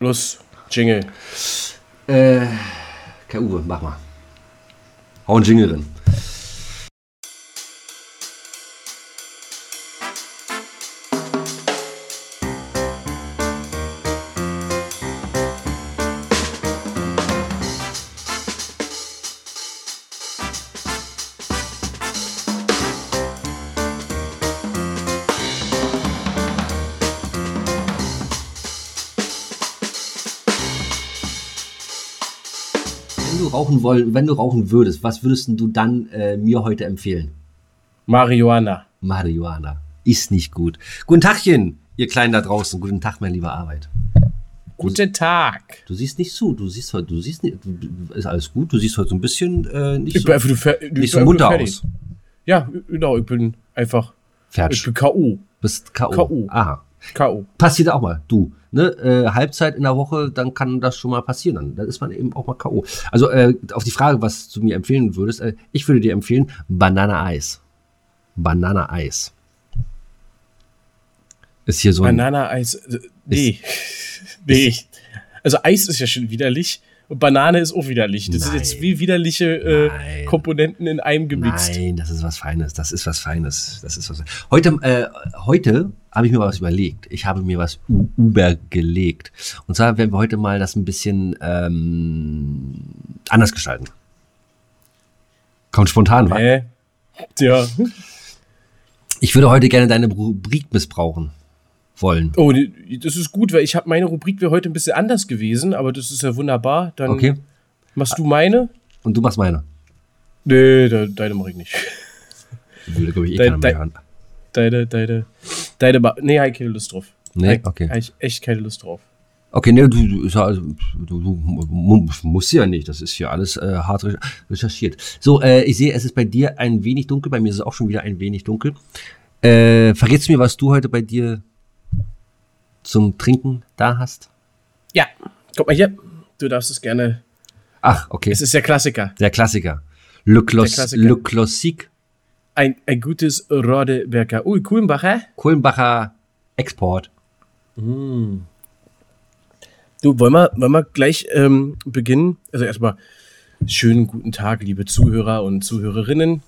Los, Jingle. Äh, Kai Uwe, mach mal. Hau einen Jingle drin. Rauchen wollen, wenn du rauchen würdest, was würdest du dann äh, mir heute empfehlen? Marihuana. Marihuana. Ist nicht gut. Guten Tagchen, ihr Kleinen da draußen. Guten Tag, mein lieber Arbeit. Guten Tag. Du siehst nicht zu. Du siehst heute, du siehst nicht, du- ist alles gut. Du siehst heute so ein bisschen äh, nicht Ich so, ich nicht so munter fertig. aus. Ja, genau, ich bin einfach. Ich Fertig. bin K.O. Bist K.O. K.O.. Aha. K.O. Passiert auch mal. Du, ne? Äh, Halbzeit in der Woche, dann kann das schon mal passieren. Dann, dann ist man eben auch mal K.O. Also äh, auf die Frage, was du mir empfehlen würdest, äh, ich würde dir empfehlen, Banane-Eis. Banane-Eis. Ist hier so ein. Banane-Eis. äh, Nee. nee. Also Eis ist ja schon widerlich. Und Banane ist auch widerlich. Das sind jetzt Nein. wie widerliche äh, Nein. Komponenten in einem gemixt. Nein, das ist was Feines. Das ist was Feines. Das ist was. Heute, äh, heute habe ich mir was überlegt. Ich habe mir was übergelegt. Und zwar werden wir heute mal das ein bisschen ähm, anders gestalten. Kommt spontan, wa? Hä? Ja. Ich würde heute gerne deine Rubrik missbrauchen wollen. Oh, das ist gut, weil ich habe meine Rubrik wäre heute ein bisschen anders gewesen, aber das ist ja wunderbar. Dann Okay? machst du meine? Und du machst meine. Nee, de, deine mache ich nicht. Würde, glaube ich, eh Dein- keiner mehr dein- hören. Deine, deine, deine, nee, habe ich keine Lust drauf. Nee? Okay. Hab ich echt keine Lust drauf. Okay, ne, du, du, also, du, du mu- musst ja nicht. Das ist hier alles äh, hart re- recherchiert. So, äh, ich sehe, es ist bei dir ein wenig dunkel. Bei mir ist es auch schon wieder ein wenig dunkel. Äh, verrätst du mir, was du heute bei dir zum Trinken da hast? Ja, guck mal hier. Du darfst es gerne. Ach, okay. Es ist der Klassiker. Der Klassiker. Le, Clos, Klassiker. Le Classique Ein, ein gutes Rodeberger. Ui, Kuhlenbacher. Kohlenbacher Export. Du, wollen wir, wollen wir gleich ähm, beginnen? Also erstmal schönen guten Tag, liebe Zuhörer und Zuhörerinnen.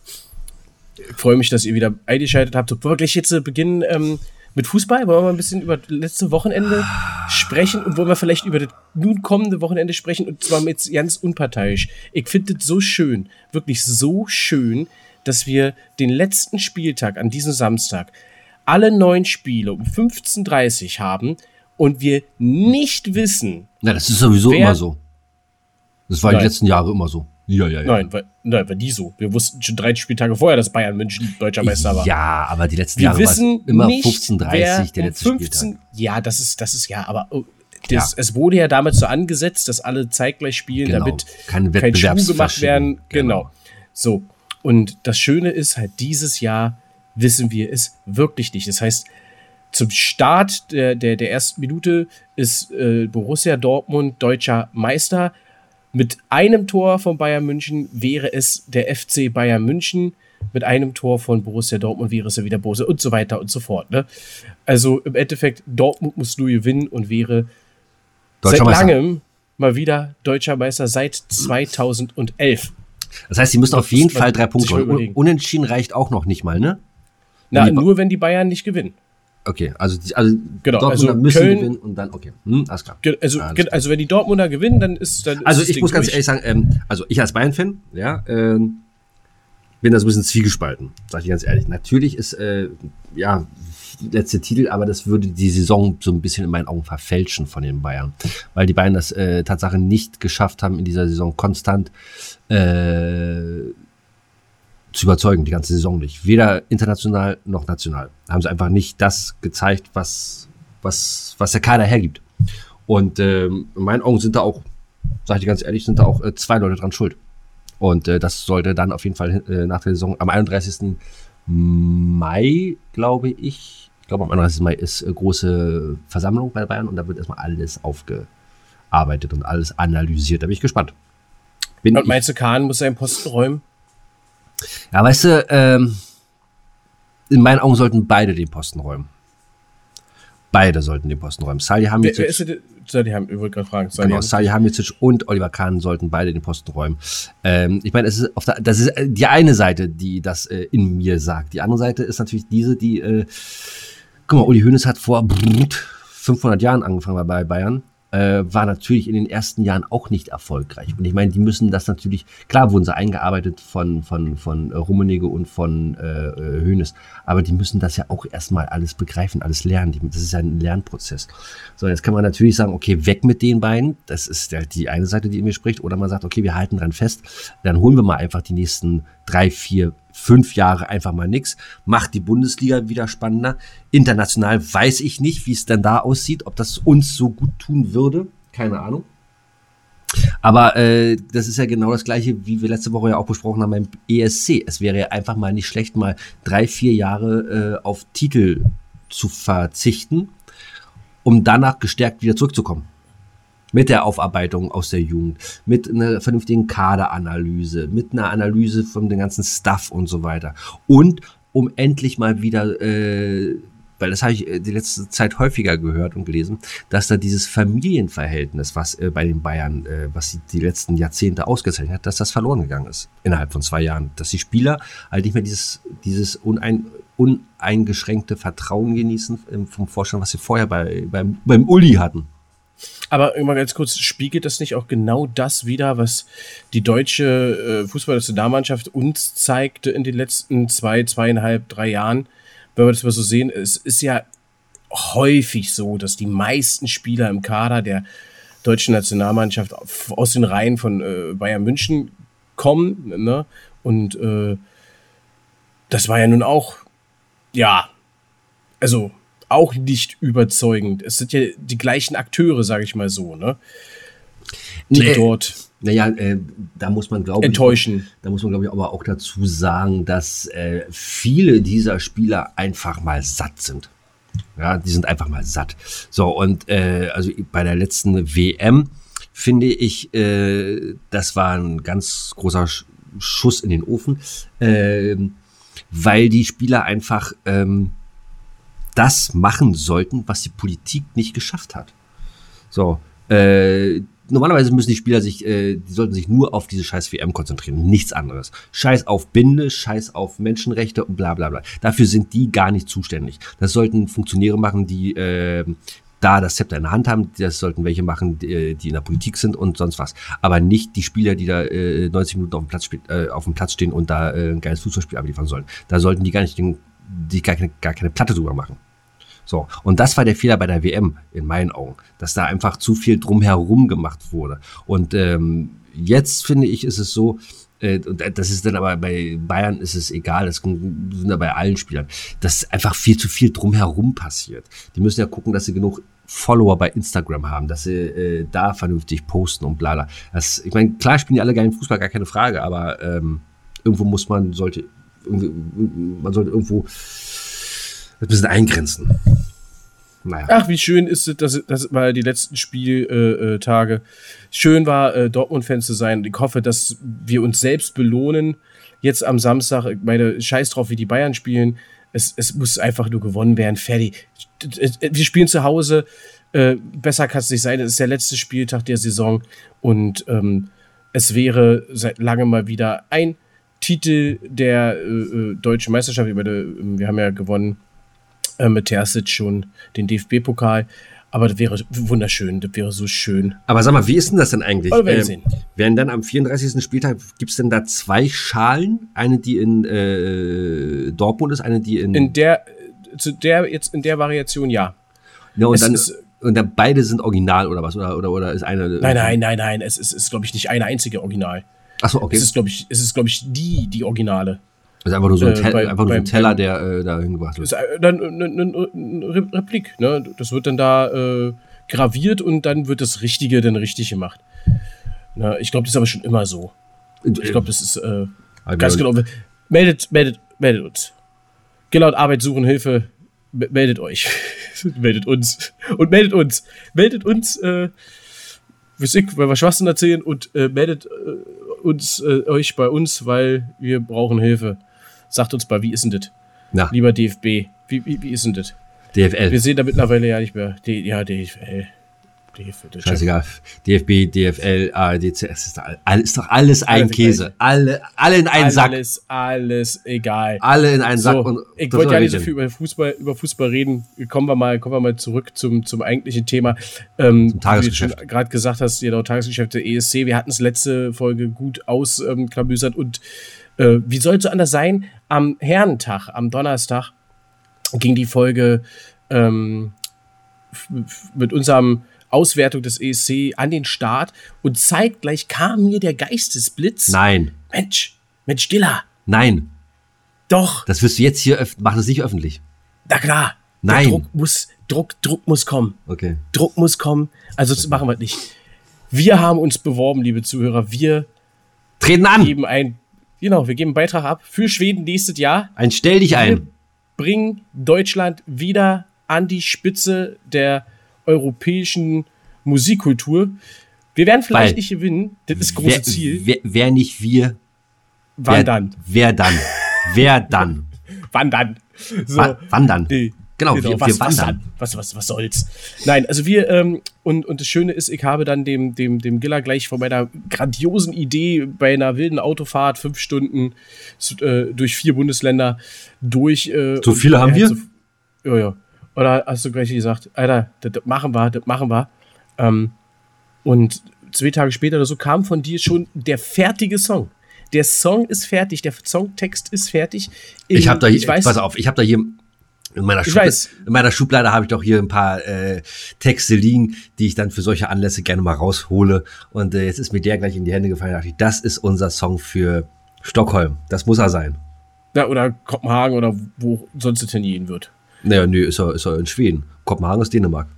Ich freue mich, dass ihr wieder eingeschaltet habt. Wollen wir gleich jetzt äh, beginnen ähm, mit Fußball? Wollen wir mal ein bisschen über das letzte Wochenende sprechen und wollen wir vielleicht über das nun kommende Wochenende sprechen und zwar jetzt ganz unparteiisch. Ich finde es so schön, wirklich so schön, dass wir den letzten Spieltag an diesem Samstag alle neun Spiele um 15.30 Uhr haben und wir nicht wissen, Na, das ist sowieso immer so. Das war Nein. die letzten Jahre immer so. Ja, ja, ja. Nein, weil, nein, war die so. Wir wussten schon drei Spieltage vorher, dass Bayern München deutscher Meister war. Ja, aber die letzten wir Jahre wissen immer nicht, 15:30 wer der letzte 15, Spieltag. Ja, das ist, das ist ja, aber oh, das, es wurde ja damals so angesetzt, dass alle zeitgleich spielen, Genau. damit Keine kein Schuh gemacht werden. Genau. Genau. So. Und das Schöne ist halt, dieses Jahr wissen wir es wirklich nicht. Das heißt, zum Start der, der, der ersten Minute ist äh, Borussia Dortmund deutscher Meister. Mit einem Tor von Bayern München wäre es der FC Bayern München. Mit einem Tor von Borussia Dortmund wäre es ja wieder Borussia und so weiter und so fort. Ne? Also im Endeffekt, Dortmund muss nur gewinnen und wäre seit langem mal wieder deutscher Meister seit 2011. Das heißt, sie müssen auf jeden Fall drei Punkte holen. Unentschieden reicht auch noch nicht mal, ne? Na, nur wenn die Bayern nicht gewinnen. Okay, also, die- also Genau, Dortmunder also müssen Köln- gewinnen und dann, okay. Hm, alles klar. Also, Alles klar. also wenn die Dortmunder gewinnen, dann ist dann Also ist ich muss ganz durch. ehrlich sagen, ähm, also ich als Bayern-Fan, ja, ähm, bin da so ein bisschen zwiegespalten, sag ich ganz ehrlich. Natürlich ist, äh, ja, letzte Titel, aber das würde die Saison so ein bisschen in meinen Augen verfälschen von den Bayern. Weil die Bayern das äh, Tatsache nicht geschafft haben, in dieser Saison konstant äh, zu überzeugen, die ganze Saison nicht. Weder international noch national. Haben sie einfach nicht das gezeigt, was, was, was der Kader hergibt. Und ähm, in meinen Augen sind da auch, sag ich dir ganz ehrlich, sind da auch äh, zwei Leute dran schuld. Und äh, das sollte dann auf jeden Fall äh, nach der Saison am 31. Mai, glaube ich, ich glaube am 31. Mai ist äh, große Versammlung bei Bayern und da wird erstmal alles aufgearbeitet und alles analysiert. Da bin ich gespannt. Bin Und meinst du, Kahn muss seinen Posten räumen? Ja, weißt du, ähm, in meinen Augen sollten beide den Posten räumen. Beide sollten den Posten räumen. Salihamidzic, Salihamidzic, ich wollte gerade fragen. Genau, Salihamidzic und Oliver Kahn sollten beide den Posten räumen. Ähm, ich meine, es ist auf der, das ist die eine Seite, die das äh, in mir sagt. Die andere Seite ist natürlich diese, die, äh, guck mal, Uli Hoeneß hat vor 500 Jahren angefangen bei Bayern äh, war natürlich in den ersten Jahren auch nicht erfolgreich. Und ich meine, die müssen das natürlich, klar wurden sie eingearbeitet von, von, von Rummenigge und von äh, Hönes, aber die müssen das ja auch erstmal alles begreifen, alles lernen. Das ist ja ein Lernprozess. So, jetzt kann man natürlich sagen, okay, weg mit den beiden. Das ist ja die eine Seite, die in mir spricht. Oder man sagt, okay, wir halten dran fest. Dann holen wir mal einfach die nächsten drei, vier, fünf Jahre einfach mal nix, macht die Bundesliga wieder spannender. International weiß ich nicht, wie es dann da aussieht, ob das uns so gut tun würde. Keine Ahnung. Aber äh, das ist ja genau das gleiche, wie wir letzte Woche ja auch besprochen haben beim ESC. Es wäre ja einfach mal nicht schlecht, mal drei, vier Jahre äh, auf Titel zu verzichten, um danach gestärkt wieder zurückzukommen mit der Aufarbeitung aus der Jugend, mit einer vernünftigen Kaderanalyse, mit einer Analyse von dem ganzen Stuff und so weiter. Und um endlich mal wieder, äh, weil das habe ich äh, die letzte Zeit häufiger gehört und gelesen, dass da dieses Familienverhältnis, was äh, bei den Bayern, äh, was die, die letzten Jahrzehnte ausgezeichnet hat, dass das verloren gegangen ist innerhalb von zwei Jahren. Dass die Spieler halt nicht mehr dieses, dieses unein, uneingeschränkte Vertrauen genießen ähm, vom Vorstand, was sie vorher bei, beim, beim Uli hatten. Aber immer ganz kurz, spiegelt das nicht auch genau das wieder, was die deutsche äh, Fußballnationalmannschaft uns zeigte in den letzten zwei, zweieinhalb, drei Jahren? Wenn wir das mal so sehen, es ist ja häufig so, dass die meisten Spieler im Kader der deutschen Nationalmannschaft aus den Reihen von äh, Bayern München kommen. Ne? Und äh, das war ja nun auch, ja, also auch nicht überzeugend. Es sind ja die gleichen Akteure, sage ich mal so, ne? Die nee, dort. Naja, äh, da muss man glaube ich. Enttäuschen. Da muss man glaube ich aber auch dazu sagen, dass äh, viele dieser Spieler einfach mal satt sind. Ja, die sind einfach mal satt. So, und äh, also bei der letzten WM finde ich, äh, das war ein ganz großer Schuss in den Ofen, äh, weil die Spieler einfach ähm, das machen sollten, was die Politik nicht geschafft hat. So, äh, normalerweise müssen die Spieler sich, äh, die sollten sich nur auf diese scheiß WM konzentrieren, nichts anderes. Scheiß auf Binde, scheiß auf Menschenrechte und bla bla bla. Dafür sind die gar nicht zuständig. Das sollten Funktionäre machen, die äh, da das Zepter in der Hand haben, das sollten welche machen, die, die in der Politik sind und sonst was. Aber nicht die Spieler, die da äh, 90 Minuten auf dem Platz, äh, auf dem Platz stehen und da äh, ein geiles Fußballspiel abliefern sollen. Da sollten die gar nicht den die gar keine, gar keine Platte drüber machen. So, und das war der Fehler bei der WM, in meinen Augen, dass da einfach zu viel drumherum gemacht wurde. Und ähm, jetzt finde ich, ist es so, äh, und das ist dann aber bei Bayern ist es egal, das sind da bei allen Spielern, dass einfach viel zu viel drumherum passiert. Die müssen ja gucken, dass sie genug Follower bei Instagram haben, dass sie äh, da vernünftig posten und bla bla. Das, ich meine, klar spielen die alle geilen Fußball, gar keine Frage, aber ähm, irgendwo muss man, sollte man sollte irgendwo ein bisschen eingrenzen. Naja. Ach, wie schön ist es, dass das war die letzten Spieltage. Äh, schön war, äh, Dortmund-Fans zu sein. Ich hoffe, dass wir uns selbst belohnen. Jetzt am Samstag, ich meine, scheiß drauf, wie die Bayern spielen. Es, es muss einfach nur gewonnen werden. Fertig. Wir spielen zu Hause. Äh, besser kann es nicht sein. Es ist der letzte Spieltag der Saison. Und ähm, es wäre seit langem mal wieder ein Titel der äh, äh deutschen Meisterschaft. wir haben ja gewonnen äh, mit Terzic schon den DFB-Pokal. Aber das wäre wunderschön, das wäre so schön. Aber sag mal, wie ist denn das denn eigentlich? Aber werden, äh, sehen. werden dann am 34. Spieltag, gibt es denn da zwei Schalen? Eine, die in äh, Dortmund ist, eine, die in. In der, zu der, jetzt in der Variation ja. Ja, und es dann. Ist, und dann beide sind original oder was? Oder, oder, oder ist eine. Nein, nein, nein, nein. Es ist, ist glaube ich, nicht eine einzige Original. Achso, okay. Es ist, glaube ich, es ist, glaube ich, die, die Originale. Ist einfach nur so ein, äh, bei, einfach nur ein Teller, der äh, da hingebracht wird. Ist dann eine, eine Replik, ne? Das wird dann da äh, graviert und dann wird das Richtige dann richtig gemacht. Na, ich glaube, das ist aber schon immer so. Ich glaube, das ist äh, ganz genau. Meldet, meldet, meldet uns. Genau, Arbeit suchen, Hilfe, meldet euch. meldet uns. Und meldet uns. Meldet uns, äh, ich, weil wir Schwachsinn erzählen und äh, meldet äh, uns, äh, euch bei uns, weil wir brauchen Hilfe. Sagt uns mal, wie ist denn das? Ja. Lieber DFB, wie, wie, wie ist denn das? DFL. Wir sehen da mittlerweile ja nicht mehr. Die, ja, DFL. DFL Scheißegal. DFB, DFL, ARD, CS, ist, doch alles, ist doch alles ein Alles Käse. Alle, alle in einen Sack. Alles, alles egal. Alle in einen Sack. So, und ich wollte ja nicht so viel über Fußball, über Fußball reden. Kommen wir mal, kommen wir mal zurück zum, zum eigentlichen Thema. Ähm, Zum Tagesgeschäft. Wie du gerade gesagt hast, genau, Tagesgeschäft der ESC. Wir hatten es letzte Folge gut ausklabüsert und äh, wie soll es so anders sein? Am Herrentag, am Donnerstag, ging die Folge ähm, mit unserem Auswertung des ESC an den Start und zeitgleich kam mir der Geistesblitz. Nein, Mensch, Mensch, Dilla, nein. doch. Das wirst du jetzt hier, öff- mach das nicht öffentlich. Na klar. Nein. Der Druck muss, Druck, Druck muss kommen. Okay. Druck muss kommen. Also das machen wir nicht. Wir haben uns beworben, liebe Zuhörer. Wir Treten an! geben ein, genau, wir geben einen Beitrag ab für Schweden nächstes Jahr. Ein Stell dich ein. Bringen Deutschland wieder an die Spitze der europäischen Musikkultur. Wir werden vielleicht Weil- nicht gewinnen. Das ist das große Wer, Ziel. wer, wer nicht wir, Wann wer dann? Wer dann? wer dann? Wann dann? So. Wa- wann dann? Nee. Genau, wir- wir was, wandern. dann? was, was, was soll's? Nein, also wir, ähm, und, und das Schöne ist, ich habe dann dem, dem, dem Giller gleich von meiner grandiosen Idee bei einer wilden Autofahrt, fünf Stunden äh, durch vier Bundesländer durch. Äh, So viele haben wir? So, ja, ja. Oder hast du gleich gesagt, Alter, das, machen wir, das machen wir. Ähm, und zwei Tage später oder so kam von dir schon der fertige Song. Der Song ist fertig, der Songtext ist fertig. Ich habe da hier, ich weiß, pass auf, ich habe da hier in meiner, Schublade, in meiner Schublade habe ich doch hier ein paar äh, Texte liegen, die ich dann für solche Anlässe gerne mal raushole. Und äh, jetzt ist mir der gleich in die Hände gefallen. Da dachte ich, das ist unser Song für Stockholm. Das muss er sein. Ja, oder Kopenhagen oder wo sonst es hingehen wird. Naja, nee, ist er, ist er in Schweden. Kopenhagen ist Dänemark.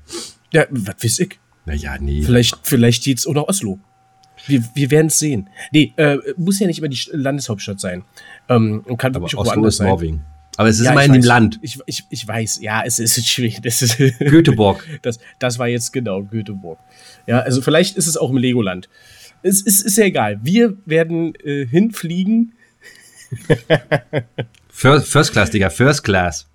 Ja, was weiß ich. Naja, nee. Vielleicht, vielleicht geht's oder Oslo. Wir, wir werden es sehen. Nee, äh, muss ja nicht immer die St- Landeshauptstadt sein. Ähm, und kann Aber wirklich auch Oslo woanders ist sein. Norwegen. Aber es ist Ja, immer in dem. Land. Ich, ich, ich weiß, ja, es ist schwierig. Das, ist Göteborg. das, das war jetzt genau Göteborg. Ja, also vielleicht ist es auch im Legoland. Es ist, ist ja egal. Wir werden äh, hinfliegen. First, First Class, Digga. First Class.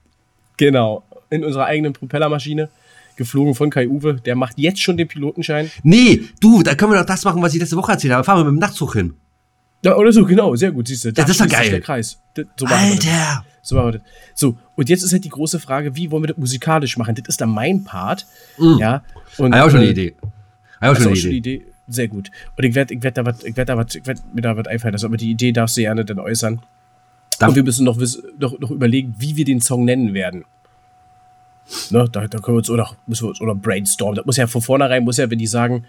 Genau. In unserer eigenen Propellermaschine. Geflogen von Kai Uwe. Der macht jetzt schon den Pilotenschein. Nee, du, da können wir doch das machen, was ich letzte Woche erzählt habe. Fahren wir mit dem Nachtzug hin. Ja, oder so, genau. Sehr gut, siehst du. Da das ist doch geil. Der Kreis. So. Alter! So, machen wir das. so, und jetzt ist halt die große Frage, wie wollen wir das musikalisch machen? Das ist dann mein Part. Ja. Und, Habe ich auch schon eine äh, Idee. Habe ich auch schon eine Idee. Idee? Sehr gut. Und ich werde ich werd da was, ich werd da was, ich werd mir da was einfallen lassen. Aber die Idee darfst du gerne dann äußern. Und wir müssen noch, noch, noch überlegen, wie wir den Song nennen werden. Ne, da, da können wir uns oder müssen wir uns oder brainstormen. Das muss ja von vornherein, muss ja, wenn die sagen,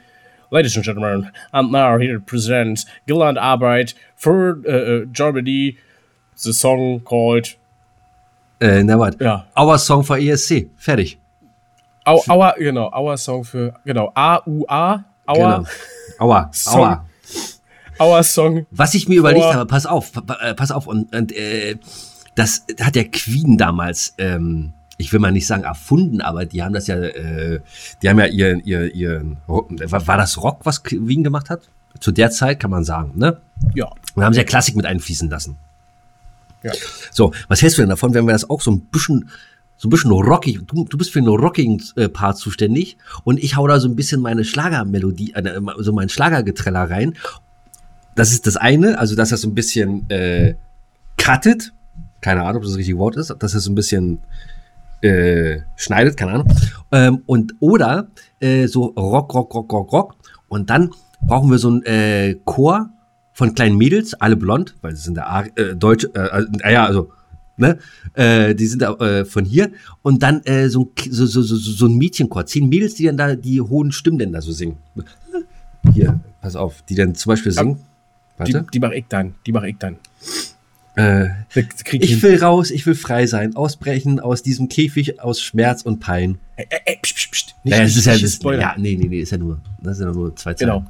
Ladies and Gentlemen, I'm now here to present Gilland Arbeit for uh, Germany, the song called Äh, na warte. Ja. Our Song for ESC. Fertig. Au, Our, genau, Our Song für, genau, A-U-A, Our, Genau. Aua. Song. Aua. Our Song Was ich mir überlegt habe, pass auf, äh, pass auf, und, und äh, das hat der Queen damals, ähm, ich will mal nicht sagen erfunden, aber die haben das ja, äh, die haben ja ihren, ihr, ihren, war, war das Rock, was Queen gemacht hat? Zu der Zeit kann man sagen, ne? Ja. Und haben sie ja Klassik mit einfließen lassen. Ja. So, was hältst du denn davon, wenn wir das auch so ein bisschen, so ein bisschen rockig, du, du bist für einen rockigen äh, Part zuständig und ich hau da so ein bisschen meine Schlagermelodie, äh, so mein Schlagergetreller rein. Das ist das eine, also dass das so ein bisschen äh, cuttet, keine Ahnung, ob das das richtige Wort ist, dass das so ein bisschen äh, schneidet, keine Ahnung. Ähm, und oder äh, so Rock, Rock, Rock, Rock, Rock. Und dann brauchen wir so ein äh, Chor von kleinen Mädels, alle blond, weil sie sind da Ar- äh, Deutsch, äh, äh, ja, also, ne, äh, die sind da, äh, von hier. Und dann äh, so, ein, so, so, so, so ein Mädchenchor, zehn Mädels, die dann da die hohen Stimmen denn da so singen. Hier, pass auf, die dann zum Beispiel singen. Die, Warte. die mache ich dann. Die mache ich dann. Äh, ich will raus, ich will frei sein, ausbrechen aus diesem Käfig aus Schmerz und Pein. Ey. Nicht, das ist ja, das, nee, nee, nee, ist ja nur, das sind ja nur zwei Zeilen. Genau.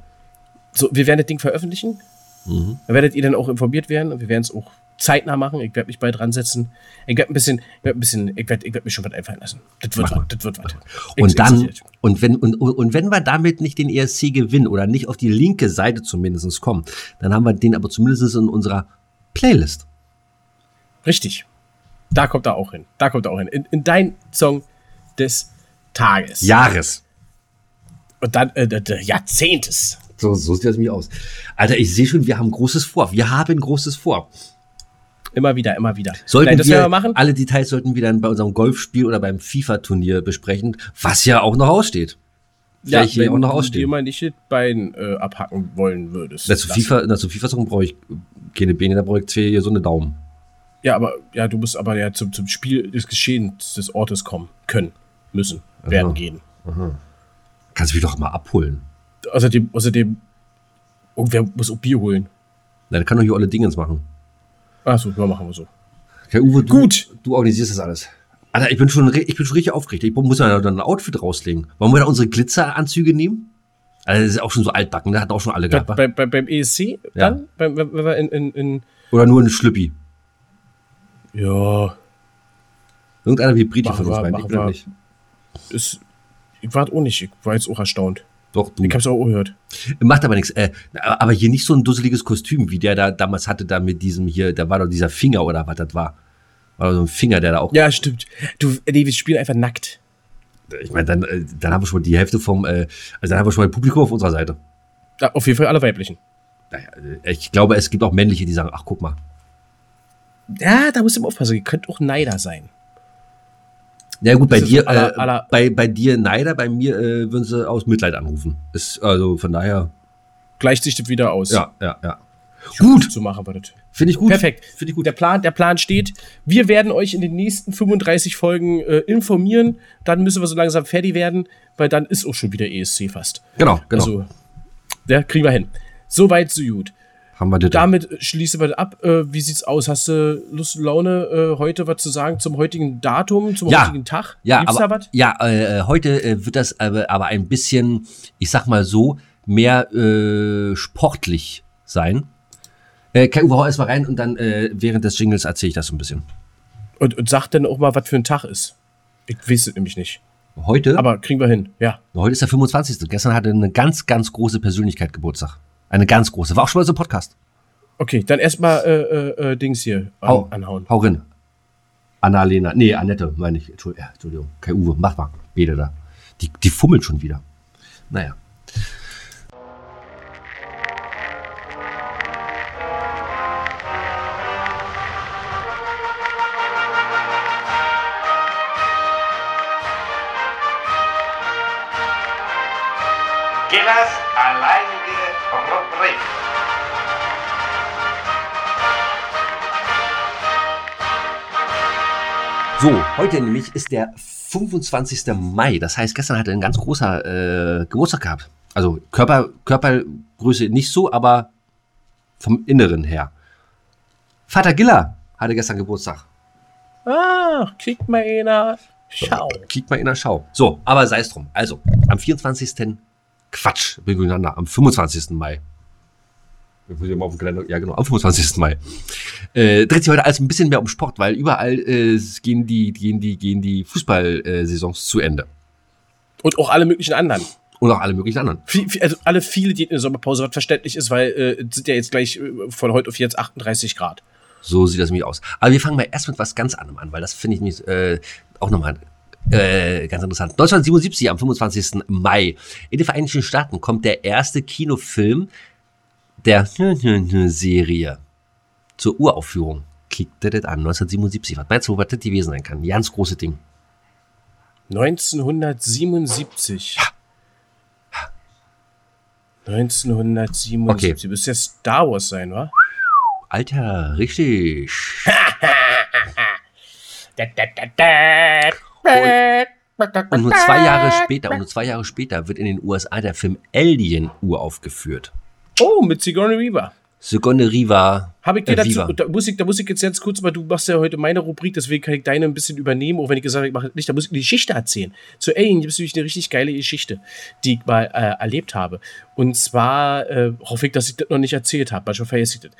So, wir werden das Ding veröffentlichen. Mhm. Da werdet ihr dann auch informiert werden und wir werden es auch zeitnah machen. Ich werde mich bald dran setzen. Ich werde ein bisschen, ich werde ein bisschen, ich werde ich werd mir schon was einfallen lassen. Das wird was, das wird was. Und ich- dann, ich- und wenn, und, und wenn wir damit nicht den ESC gewinnen oder nicht auf die linke Seite zumindest kommen, dann haben wir den aber zumindest in unserer Playlist. Richtig. Da kommt er auch hin. Da kommt er auch hin. In, in dein Song des Tages. Jahres. Und dann äh, des Jahrzehntes. So, so sieht das nämlich aus. Alter, ich sehe schon, wir haben Großes vor. Wir haben Großes vor. Immer wieder, immer wieder. Sollten Nein, das wir, wir machen. alle Details sollten wir dann bei unserem Golfspiel oder beim FIFA-Turnier besprechen, was ja auch noch aussteht. Ja, Vielleicht wenn auch noch du dir mal nicht das Bein äh, abhacken wollen würdest. Na, zu Lassen. FIFA, na, zu FIFA-Sachen brauche ich keine Beine, da brauche ich zwei hier so eine Daumen. Ja, aber ja, du musst aber ja zum, zum Spiel des Geschehens des Ortes kommen können, müssen, werden gehen. Kannst du mich doch mal abholen. Außerdem, außerdem, irgendwer muss auch Bier holen. Dann kann doch hier alle Dingens machen. Achso, ja, machen wir so. Herr Uwe, du, Gut. du organisierst das alles. Alter, ich bin schon, ich bin schon richtig aufgeregt. Ich muss ja dann ein Outfit rauslegen. Wollen wir da unsere Glitzeranzüge nehmen? Also, das ist auch schon so altbacken, da hat auch schon alle Bei, gehabt. bei, bei, beim ESC Ja. dann? Beim, wenn wenn wir in, in, in Oder nur ein Schlüppi. ja, Irgendeiner hier Machen von uns rein. Ich bin nicht. ist, ich war auch nicht, ich war jetzt auch erstaunt. Doch, du. Ich hab's auch gehört. Macht aber nichts. Äh, aber hier nicht so ein dusseliges Kostüm, wie der da damals hatte, da mit diesem hier, da war doch dieser Finger oder was das war. War doch so ein Finger, der da auch. Ja, stimmt. Du, nee, wir spielen einfach nackt. Ich meine, dann, äh, dann haben wir schon mal die Hälfte vom, äh, also dann haben wir schon mal Publikum auf unserer Seite. Ja, auf jeden Fall alle weiblichen. Naja, äh, ich glaube, es gibt auch männliche, die sagen, ach guck mal. Ja, da musst du immer aufpassen. Ihr könnt auch Neider sein. Ja gut, bei dir, aller- äh, aller- bei, bei dir Neider, bei mir äh, würden sie aus Mitleid anrufen. Ist also von daher, Gleicht sich das wieder aus. ja, ja, ja. Gut, So machen wir das. finde ich gut. Perfekt. Finde ich gut. Der Plan, der Plan steht. Wir werden euch in den nächsten 35 Folgen äh, informieren. Dann müssen wir so langsam fertig werden, weil dann ist auch schon wieder ESC fast. Genau, genau. Also, ja, kriegen wir hin. Soweit, so gut. Haben wir das. Damit schließen wir das ab. Äh, wie sieht's aus? Hast du Lust und Laune, äh, heute was zu sagen zum heutigen Datum, zum Ja. heutigen Tag? Ja, Gibt's aber, da was? ja äh, heute äh, wird das aber, aber ein bisschen, ich sag mal so, mehr äh, sportlich sein. Äh, Kai hau erst mal rein und dann äh, während des Jingles erzähle ich das so ein bisschen. Und, und sag dann auch mal, was für ein Tag ist. Ich weiß es nämlich nicht. Heute, Aber kriegen wir hin, ja. heute ist der 25. Gestern hatte eine ganz, ganz große Persönlichkeit Geburtstag. Eine ganz große. War auch schon mal so ein Podcast. Okay, dann erstmal äh, äh, äh, Dings hier an, Hau, anhauen. hau rein. Annalena, nee, Annette, meine ich. Entschuldigung, ja, Entschuldigung. Kai Uwe, mach mal. Bede da. Die, die fummelt schon wieder. Naja. So, heute nämlich ist der 25. Mai. Das heißt, gestern hatte ein ganz großer äh, Geburtstag gehabt. Also Körper, Körpergröße nicht so, aber vom Inneren her. Vater Giller hatte gestern Geburtstag. Ah, kriegt mal einer. Schau. Klickt mal in der Schau. So, aber sei es drum. Also, am 24. Quatsch, durcheinander. Am 25. Mai. Ich muss ja mal auf dem Kalender. Ja, genau, am 25. Mai. Äh, dreht sich heute alles ein bisschen mehr um Sport, weil überall äh, gehen die, gehen die, gehen die Fußballsaisons zu Ende. Und auch alle möglichen anderen. Und auch alle möglichen anderen. Viel, viel, also alle viele, die in der Sommerpause, was verständlich ist, weil äh, es sind ja jetzt gleich äh, von heute auf jetzt 38 Grad. So sieht das nämlich aus. Aber wir fangen mal erst mit was ganz anderem an, weil das finde ich nämlich äh, auch nochmal äh, ganz interessant. 1977, am 25. Mai, in den Vereinigten Staaten kommt der erste Kinofilm der Serie zur Uraufführung. Klickt das an, 1977. Was meinst du, was das gewesen sein kann? Ganz große Ding. 1977. 1977. Okay. Müsste ja Star Wars sein, wa? Alter, richtig. Und nur zwei Jahre später, und nur zwei Jahre später wird in den USA der Film Alien uraufgeführt. Oh, mit Sigourney Weaver. Sigourney Riva. Habe ich dir äh, dazu, Viva. da muss, ich, da muss ich jetzt ganz kurz, weil du machst ja heute meine Rubrik, deswegen kann ich deine ein bisschen übernehmen, auch wenn ich gesagt habe, ich mache nicht, da muss ich eine Geschichte erzählen. Zu Alien gibt es nämlich eine richtig geile Geschichte, die ich mal äh, erlebt habe. Und zwar äh, hoffe ich, dass ich das noch nicht erzählt habe, manchmal vergesse ich das.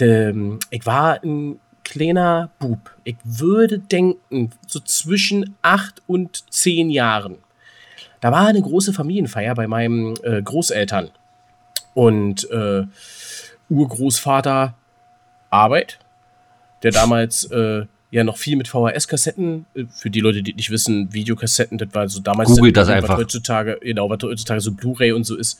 Ähm, ich war ein kleiner Bub. Ich würde denken, so zwischen acht und zehn Jahren. Da war eine große Familienfeier bei meinen äh, Großeltern. Und äh, Urgroßvater Arbeit, der damals äh, ja noch viel mit VHS-Kassetten. Äh, Für die Leute, die nicht wissen, Videokassetten, das war so damals. Googelt das was einfach. Heutzutage, genau, was heutzutage so Blu-ray und so ist.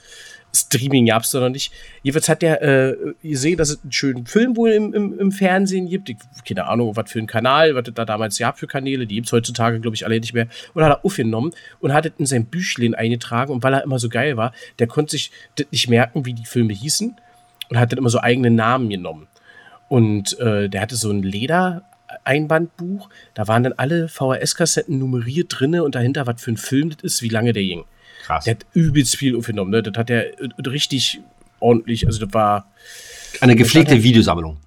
Streaming gab's da noch nicht. Jedenfalls hat der äh, gesehen, dass es einen schönen Film wohl im, im, im Fernsehen gibt. Ich, keine Ahnung, was für ein Kanal, was es da damals gab für Kanäle. Die gibt's heutzutage, glaube ich, alle nicht mehr. Und hat er aufgenommen und hat es in sein Büchlein eingetragen. Und weil er immer so geil war, der konnte sich nicht merken, wie die Filme hießen. Und hat dann immer so eigene Namen genommen. Und äh, der hatte so ein Leder-Einbandbuch. Da waren dann alle VHS-Kassetten nummeriert drinne und dahinter, was für ein Film das ist, wie lange der ging. Krass. Der hat übelst viel aufgenommen. Ne? Das hat er äh, richtig ordentlich, also das war, Eine gepflegte Videosammlung.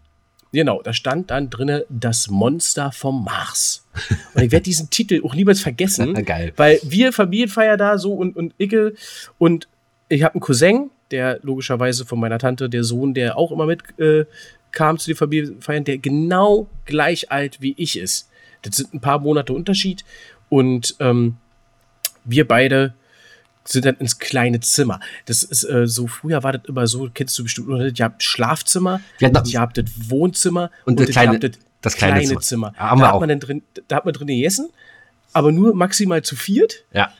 genau, da stand dann drinne das Monster vom Mars. Und ich werde diesen Titel auch niemals vergessen, Geil. weil wir Familienfeier da so und, und Icke und ich habe einen Cousin, der logischerweise von meiner Tante, der Sohn, der auch immer mit äh, kam zu den Familienfeiern, der genau gleich alt wie ich ist. Das sind ein paar Monate Unterschied und ähm, wir beide sind dann ins kleine Zimmer. Das ist äh, so, früher war das immer so, kennst du bestimmt, oder? ihr habt Schlafzimmer, Wir hatten- ihr habt das Wohnzimmer Und das ihr kleine- habt das kleine Zimmer. Zimmer. Ja, da, hat man dann drin, da hat man drin gegessen, aber nur maximal zu viert. Ja.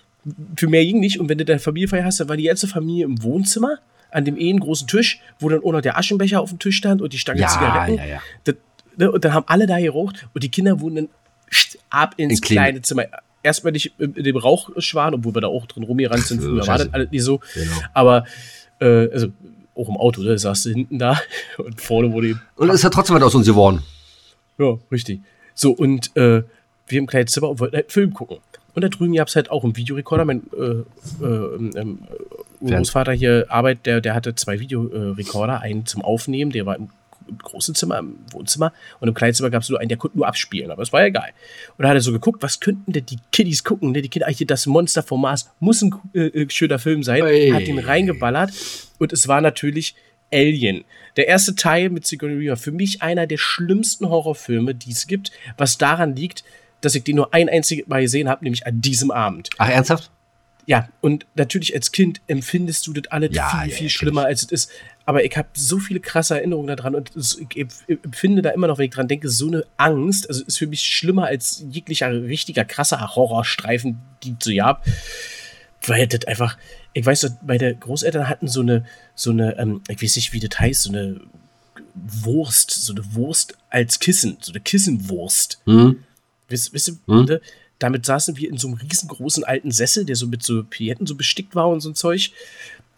Für mehr ging nicht. Und wenn du deine Familienfeier hast, dann war die ganze Familie im Wohnzimmer an dem einen großen Tisch, wo dann auch noch der Aschenbecher auf dem Tisch stand und die Stange Ja, Zigaretten. ja, ja. Das, ne, und dann haben alle da geraucht und die Kinder wurden dann ab ins In kleine- kleine Zimmer. Erstmal nicht in dem Rauchschwan, obwohl wir da auch drin rumgerannt sind. Früher war das alles nicht so. Genau. Aber, äh, also auch im Auto, ne, saß du hinten da und vorne wurde eben Und es hat trotzdem was aus uns geworden. ja, richtig. So, und äh, wir im kleinen Zimmer und wollten halt Film gucken. Und da drüben gab es halt auch einen Videorekorder. Mein äh, äh, ähm, äh, Großvater hier arbeitet, der, der hatte zwei Videorekorder. Einen zum Aufnehmen, der war im, im großen Zimmer, im Wohnzimmer. Und im kleinen Zimmer gab es nur einen, der konnte nur abspielen. Aber es war ja egal. Und da hat er so geguckt, was könnten denn die Kiddies gucken? Ne? Die Kinder, eigentlich das Monster vom Mars muss ein äh, äh, schöner Film sein. Ey. Hat den reingeballert. Und es war natürlich Alien. Der erste Teil mit Sigourney Weaver. Für mich einer der schlimmsten Horrorfilme, die es gibt. Was daran liegt, dass ich den nur ein einziges Mal gesehen habe, nämlich an diesem Abend. Ach, ernsthaft? Ja, und natürlich als Kind empfindest du das alles Ja, viel, ja, viel schlimmer, als es ist. Aber ich habe so viele krasse Erinnerungen daran und ich empfinde da immer noch, wenn ich dran denke, so eine Angst. Also ist für mich schlimmer als jeglicher richtiger krasser Horrorstreifen, die so gab. Weil das einfach, ich weiß, meine Großeltern hatten so eine, so eine, ähm, ich weiß nicht, wie das heißt, so eine Wurst, so eine Wurst als Kissen, so eine Kissenwurst. Hm? Wisst, wisst ihr, Hm? ne? damit saßen wir in so einem riesengroßen alten Sessel, der so mit so Piletten so bestickt war und so ein Zeug.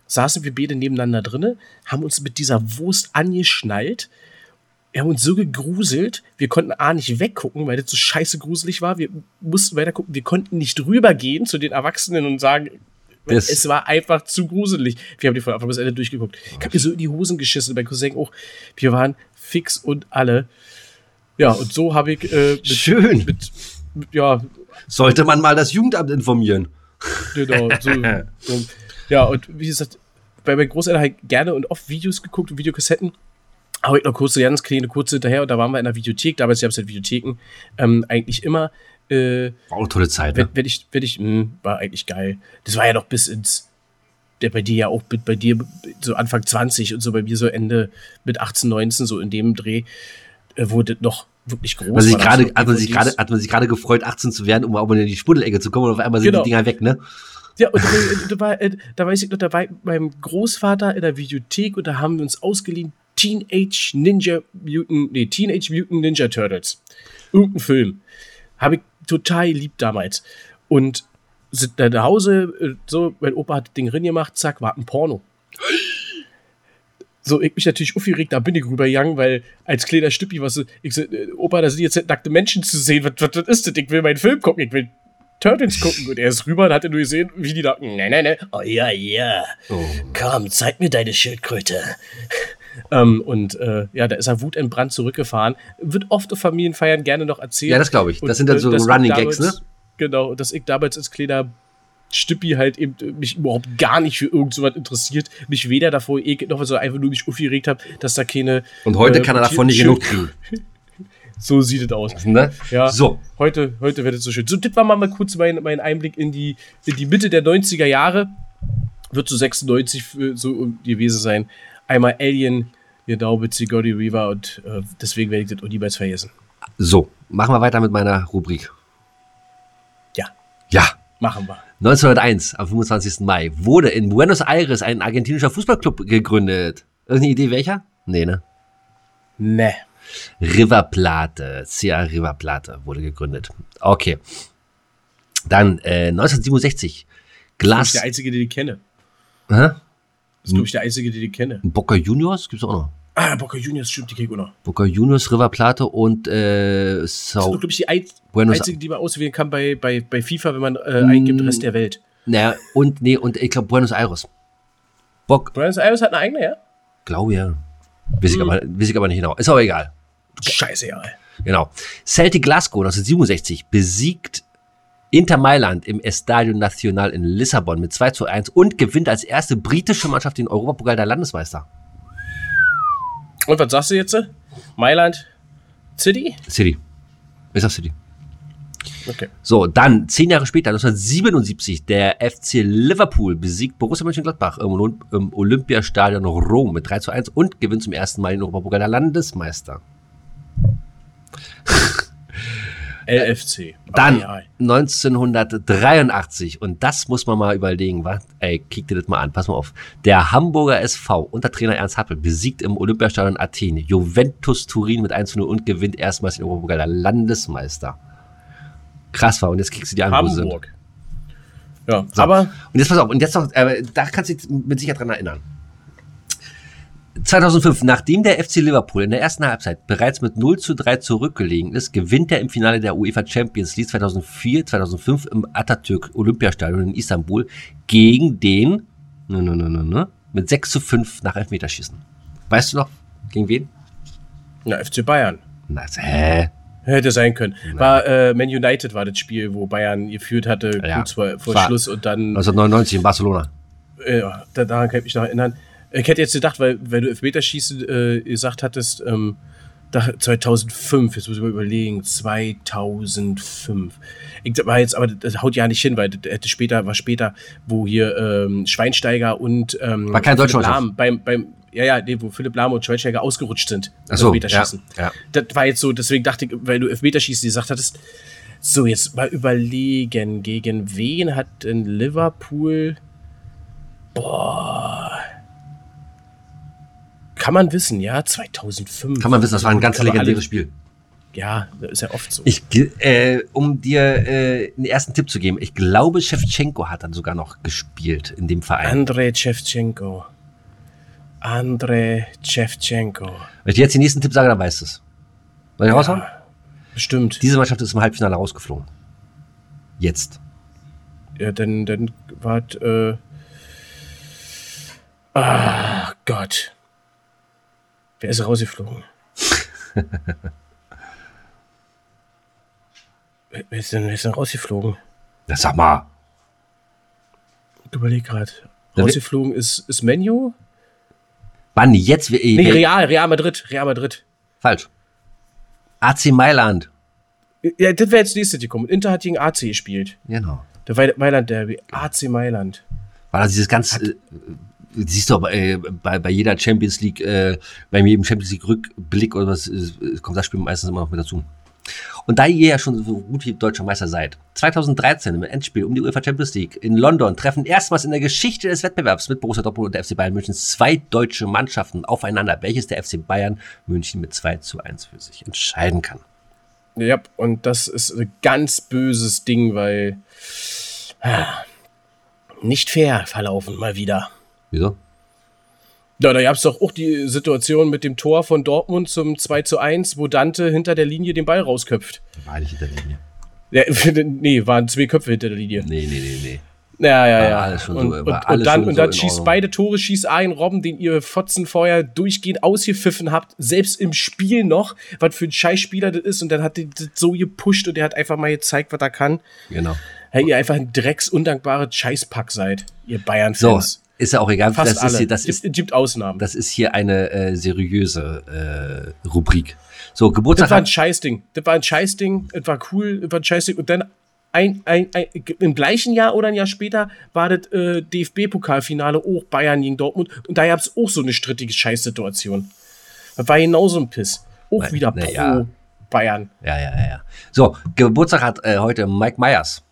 Saßen wir beide nebeneinander drinne, haben uns mit dieser Wurst angeschnallt. Wir haben uns so gegruselt, wir konnten A nicht weggucken, weil das so scheiße gruselig war. Wir mussten weiter gucken, wir konnten nicht rübergehen zu den Erwachsenen und sagen, Das- es war einfach zu gruselig. Wir haben die von Anfang bis Ende durchgeguckt. Ich habe mir so in die Hosen geschissen, mein Cousin auch. Wir waren fix und alle. Ja, und so habe ich äh, mit, Schön. mit, mit, ja, Sollte man mal das Jugendamt informieren. Genau, so, so. Ja, und wie gesagt, bei meinen Großeltern ich gerne und oft Videos geguckt und Videokassetten. Aber ich noch kurze, ganz kleine, kurze hinterher und da waren wir in der Videothek, damals gab es halt Videotheken, ähm, eigentlich immer, äh, War auch eine tolle Zeit, ne? wenn ich, wenn ich, mh, war eigentlich geil. Das war ja noch bis ins, der bei dir ja auch mit, bei dir so Anfang 20 und so bei mir so Ende mit 18, 19, so in dem Dreh, äh, das noch wirklich groß Man sich du hat man sich DVDs. gerade, hat man sich gerade gefreut, 18 zu werden, um auch mal in die Spuddelecke zu kommen und auf einmal sind Genau. die Dinger weg, ne? Ja, und da, war, äh, da weiß ich noch, da war ich mit meinem Großvater in der Videothek und da haben wir uns ausgeliehen Teenage Ninja Mutant, nee, Teenage Mutant Ninja Turtles. Irgendein Film. Habe ich total lieb damals. Und sind da nach Hause, äh, so, mein Opa hat das Ding drin gemacht, zack, war ein Porno. So, ich mich natürlich aufgeregt, da bin ich rübergegangen, weil als kleiner Stüppi, was, ich so, äh, Opa, da sind jetzt nackte Menschen zu sehen, was, was, was ist das? Ich will meinen Film gucken, ich will Turtles gucken. Und er ist rüber und hat er nur gesehen, wie die da, nein, nein, nein, oh ja, ja, Oh. komm, zeig mir deine Schildkröte. ähm, und äh, ja, da ist er wutentbrannt zurückgefahren. Wird oft auf Familienfeiern gerne noch erzählt. Ja, das glaube ich. Das Und, sind dann äh, so Running damals- Gags, ne? Genau, dass ich damals als kleiner Stippi halt eben äh, mich überhaupt gar nicht für irgend sowas interessiert, mich weder davor ekelt, noch so einfach nur mich aufgeregt habe, dass da keine. Und heute äh, kann er davon nicht genug kriegen. So sieht es aus. Ne? Ja, So. heute, heute wird es so schön. So, das war mal, mal kurz mein, mein Einblick in die, in die Mitte der 90er Jahre. Wird so 96 für- so gewesen sein. Einmal Alien, genau, mit Sigourney Weaver und äh, deswegen werde ich das auch niemals vergessen. So, machen wir weiter mit meiner Rubrik. Ja, Ja. machen wir. 1901, am 25. Mai, wurde in Buenos Aires ein argentinischer Fußballclub gegründet. Irgendeine Idee welcher? Nee, ne? Ne. River Plate, CA River Plate wurde gegründet. Okay. Dann äh, 1967, Das Glas. ist der einzige, den ich kenne. Hä? Das ist, glaube ich, der einzige, den ich kenne. Boca Juniors gibt's auch noch. Ah, Boca Juniors stimmt, die krieg auch noch. Boca Juniors, River Plate und äh, Das ist, Sao. glaube ich, die ein Buenos einzige, die man auswählen kann bei, bei, bei FIFA, wenn man äh, eingibt, Mm. Rest der Welt. Naja, und nee, und ich glaube Buenos Aires. Bock, Buenos Aires hat eine eigene, ja? glaube ja. Weiß ich, aber, weiß ich aber nicht genau. Ist aber egal. Scheiße, ja. Genau. Celtic Glasgow 1967 besiegt Inter Mailand im Estadio Nacional in Lissabon mit 2 zu 1 und gewinnt als erste britische Mannschaft den Europapokal der Landesmeister. Und was sagst du jetzt? Mailand City? City. Ist das City. Okay. So, dann, zehn Jahre später, 1977, der FC Liverpool besiegt Borussia Mönchengladbach im, im Olympiastadion Rom mit 3 zu 1 und gewinnt zum ersten Mal den Europapokal der Landesmeister. LFC. Dann Ah, ja. 1983, und das muss man mal überlegen, was? Ey, kick dir das mal an, pass mal auf. Der Hamburger SV unter Trainer Ernst Happel besiegt im Olympiastadion Athen Juventus Turin mit 1 zu 0 und gewinnt erstmals den Europapokal der Landesmeister. Krass war, und jetzt kriegst du die an, wo sie sind. Hamburg. Ja, So. aber Und jetzt pass auf, und jetzt noch, äh, da kannst du dich mit Sicherheit dran erinnern. 2005, nachdem der FC Liverpool in der ersten Halbzeit bereits mit 0 zu 3 zurückgelegen ist, gewinnt er im Finale der UEFA Champions League 2004, 2005 im Atatürk Olympiastadion in Istanbul gegen den, ne, ne, ne, ne, ne, mit 6 zu 5 nach Elfmeterschießen. Weißt du noch, gegen wen? na, FC Bayern. Na, hä? Hätte sein können. War äh, Man United war das Spiel, wo Bayern geführt hatte, Ja. kurz vor, vor Schluss und dann, 1999 in Barcelona. äh, ja, da, daran kann ich mich noch erinnern. Ich hätte jetzt gedacht, weil, weil du Elfmeterschießen äh, gesagt hattest, ähm, da, 2005, jetzt muss ich mal überlegen, 2005. Ich war jetzt, aber das haut ja nicht hin, weil das hätte später, war später, wo hier ähm, Schweinsteiger und ähm, War kein Deutscher beim, beim, ja, ja, nee, wo Philipp Lahm und Schweinsteiger ausgerutscht sind. Ach so, Elfmeterschießen. ja, ja. Das war jetzt so, deswegen dachte ich, weil du Elfmeterschießen gesagt hattest, so, jetzt mal überlegen, gegen wen hat denn Liverpool. Boah. Kann man wissen, ja, 2005. Kann man wissen, das war ein ganz legendäres Spiel. Ja, das ist ja oft so. Ich, äh, um dir äh, einen ersten Tipp zu geben, ich glaube, Shevchenko hat dann sogar noch gespielt in dem Verein. Andrei Shevchenko. Andrei Shevchenko. Wenn ich dir jetzt den nächsten Tipp sage, dann weißt du es. Soll ich raushauen? Bestimmt. Diese Mannschaft ist im Halbfinale rausgeflogen. Jetzt. Ja, dann, dann war äh. Ah, Gott. Wer ist rausgeflogen? wer, wer, ist denn, wer ist denn rausgeflogen? Na, sag mal. Ich überlege gerade. Rausgeflogen ist, ist Menu? Wann jetzt? Ey, Nee, Real, Real Madrid, Real Madrid. Falsch. AC Mailand. Ja, das wäre jetzt das nächste gekommen. Inter hat gegen AC gespielt. Genau. Der Mailand Derby. AC Mailand. War das dieses ganz, äh, siehst du, aber, äh, bei, bei jeder Champions League, äh, bei jedem Champions League Rückblick oder was, äh, kommt das Spiel meistens immer noch mit dazu. Und da ihr ja schon so gut wie deutscher Meister seid, 2013 im Endspiel um die UEFA Champions League in London treffen erstmals in der Geschichte des Wettbewerbs mit Borussia Dortmund und der FC Bayern München zwei deutsche Mannschaften aufeinander, welches der FC Bayern München mit 2 zu 1 für sich entscheiden kann. Ja, und das ist ein ganz böses Ding, weil ah, nicht fair verlaufen mal wieder. Wieso? Ja, da gab es doch auch die Situation mit dem Tor von Dortmund zum 2 zu 1, wo Dante hinter der Linie den Ball rausköpft. War nicht hinter der Linie. Ja, nee, waren zwei Köpfe hinter der Linie. Nee, nee, nee, nee. Ja, ja, ja. alles schon und, so- und, und dann, und so dann in schießt beide Tore, schießt Arjen Robben, den ihr Fotzen vorher durchgehend ausgepfiffen habt, selbst im Spiel noch, was für ein Scheißspieler das ist. Und dann hat er das so gepusht und er hat einfach mal gezeigt, was er kann. Genau. Hey, ihr einfach ein drecksundankbares Scheißpack seid, ihr So, Bayern-Fans. Ist ja auch egal. Fast das alle. ist hier, das es ist, gibt, gibt Ausnahmen. Das, das ist hier eine äh, seriöse äh, Rubrik. So, Geburtstag war ein Scheißding. Das war ein Scheißding. Das war cool. Das war ein Scheißding. Und dann ein, ein, ein, im gleichen Jahr oder ein Jahr später war das äh, DFB-Pokalfinale auch Bayern gegen Dortmund. Und da gab es auch so eine strittige Scheißsituation. Das war genauso ein Piss. Auch wieder pro ja. Bayern. Ja, ja, ja, ja. So, Geburtstag hat äh, heute Mike Myers.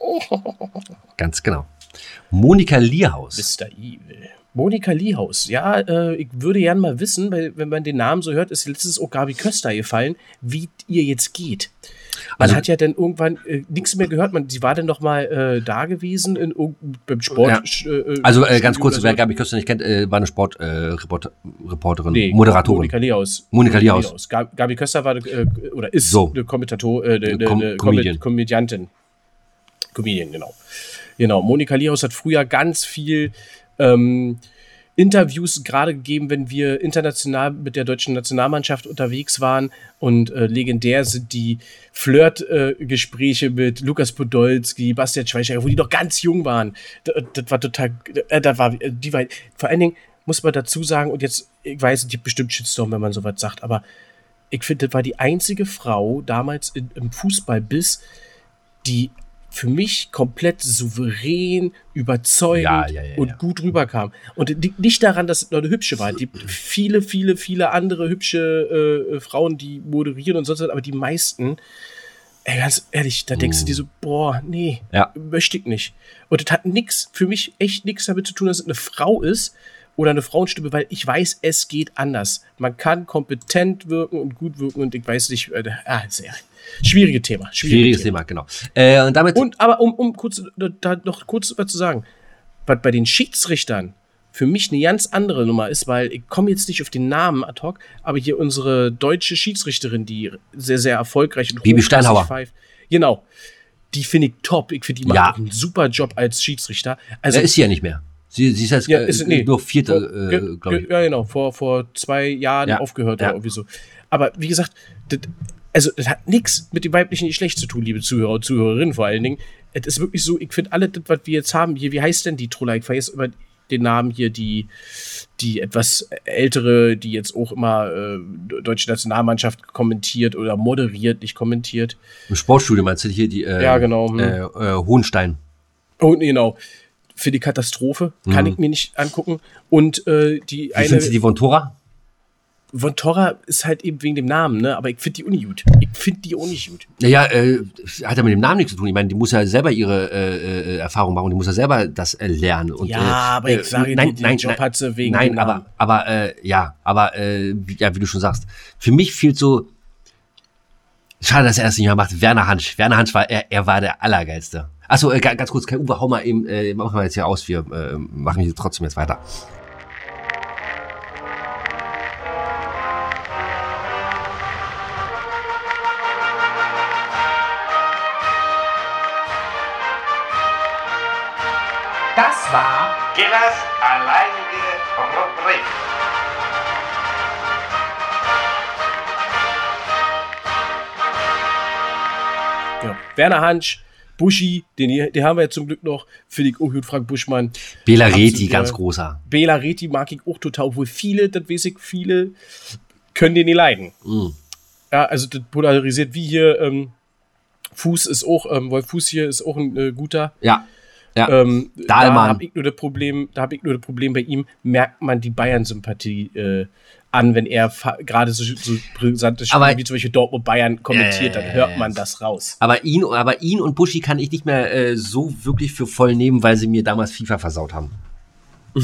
Ganz genau. Monika Lierhaus. Mr. Evil. Monika Liehaus. Ja, äh, ich würde gern mal wissen, weil, wenn man den Namen so hört, ist letztens auch Gabi Köster gefallen, wie ihr jetzt geht. Man Also- hat ja dann irgendwann äh, nichts mehr gehört. Man, sie war dann noch mal äh, da gewesen in, beim Sport. Ja. äh, Also äh, ganz kurz, oder wer so. Gabi Köster nicht kennt, äh, war eine Sportreporterin, äh, Report- Reporterin, Nee, Moderatorin. Monika Liehaus. Monika Liehaus. Gab- Gabi Köster war äh, oder ist So. eine Kommentator, äh, eine, eine Comedian. Comedian. Komödiantin. Comedian, genau. Genau. Monika Liehaus hat früher ganz viel ähm, Interviews gerade gegeben, wenn wir international mit der deutschen Nationalmannschaft unterwegs waren. Und äh, legendär sind die Flirt-Gespräche mit Lukas Podolski, Bastian Schweinsteiger, wo die noch ganz jung waren. Das, das war total, äh, das war, äh, die war, vor allen Dingen muss man dazu sagen, und jetzt, ich weiß, es gibt bestimmt Shitstorm, wenn man sowas sagt, aber ich finde, das war die einzige Frau damals in, im Fußball bis, die für mich komplett souverän, überzeugend Ja, ja, ja, und gut rüberkam. Und liegt nicht daran, dass es nur eine hübsche war. Es gibt viele, viele, viele andere hübsche äh, Frauen, die moderieren und sonst was, aber die meisten, ey, ganz ehrlich, da denkst du dir so, boah, nee, Mm. Ja. möchte ich nicht. Und das hat nix, für mich echt nichts damit zu tun, dass es eine Frau ist oder eine Frauenstimme, weil ich weiß, es geht anders. Man kann kompetent wirken und gut wirken und ich weiß nicht, äh, ah, sehr schwierige Thema. Schwieriges Thema, genau. Äh, und damit Und aber um, um kurz da noch kurz was zu sagen, was bei den Schiedsrichtern für mich eine ganz andere Nummer ist, weil ich komme jetzt nicht auf den Namen ad hoc, aber hier unsere deutsche Schiedsrichterin, die sehr, sehr erfolgreich und Bibi Steinhauer. pfeift, Genau. Die finde ich top. Ich finde, die macht Ja. einen super Job als Schiedsrichter. also, Also, ist ja nicht mehr. Sie, sie ist jetzt ja, äh, ist, nee, nur vierte, äh, glaube ich. Ja, genau, vor, vor zwei Jahren Ja, aufgehört ja. oder irgendwie so. Aber wie gesagt, das, also das hat nichts mit dem weiblichen Geschlecht zu tun, liebe Zuhörer und Zuhörerinnen vor allen Dingen. Es ist wirklich so, ich finde alle, das, was wir jetzt haben, hier, wie heißt denn die Troller? Ich vergesse immer den Namen hier, die, die etwas ältere, die jetzt auch immer äh, deutsche Nationalmannschaft kommentiert oder moderiert, nicht kommentiert. Im Sportstudio meinst du hier die äh, Ja, genau, hm. Äh, äh, Hohenstein. Und genau. Für die Katastrophe kann ich mir nicht angucken. Und äh, die Wie eine. sind sie die von Tora? Von Torra ist halt eben wegen dem Namen, ne? Aber ich finde die Uni gut. Ich finde die Uni gut. Naja, äh, hat ja mit dem Namen nichts zu tun. Ich meine, die muss ja selber ihre äh, äh, Erfahrung machen, die muss ja selber das äh, lernen. Und, Ja, äh, aber ich sage, nein, den nein, Job nein, hat sie wegen Nein, dem aber, Namen. aber äh, ja, aber äh, wie, ja, wie du schon sagst, für mich fehlt so. Schade, dass er das nicht mehr macht. Werner Hansch. Werner Hansch war, er, er war der Allergeilste. Achso, äh, ga- ganz kurz, Kai Uwe, hau mal eben, äh, machen wir jetzt hier aus, wir äh, machen hier trotzdem jetzt weiter. Das war Gillers alleinige Rubrik. Genau. Werner Hansch, Buschi, den, hier- den haben wir ja zum Glück noch. Felix Ohut, Frank Buschmann. Bela Reti, ganz großer. Bela Reti mag ich auch total, obwohl viele, das weiß ich, viele können den nicht leiden. Mm. Ja, also das polarisiert wie hier, ähm, Fuß ist auch, ähm, Wolf Fuß hier ist auch ein äh, guter. Ja. Ja. Ähm, da habe ich nur das Problem, da habe ich nur das Problem bei ihm, merkt man die Bayern-Sympathie äh, an, wenn er gerade so, so brisante Spiele Aber- wie zum Beispiel Dortmund Bayern kommentiert, Ja, dann hört man das raus. Aber ihn, aber ihn und Buschi kann ich nicht mehr äh, so wirklich für voll nehmen, weil sie mir damals FIFA versaut haben.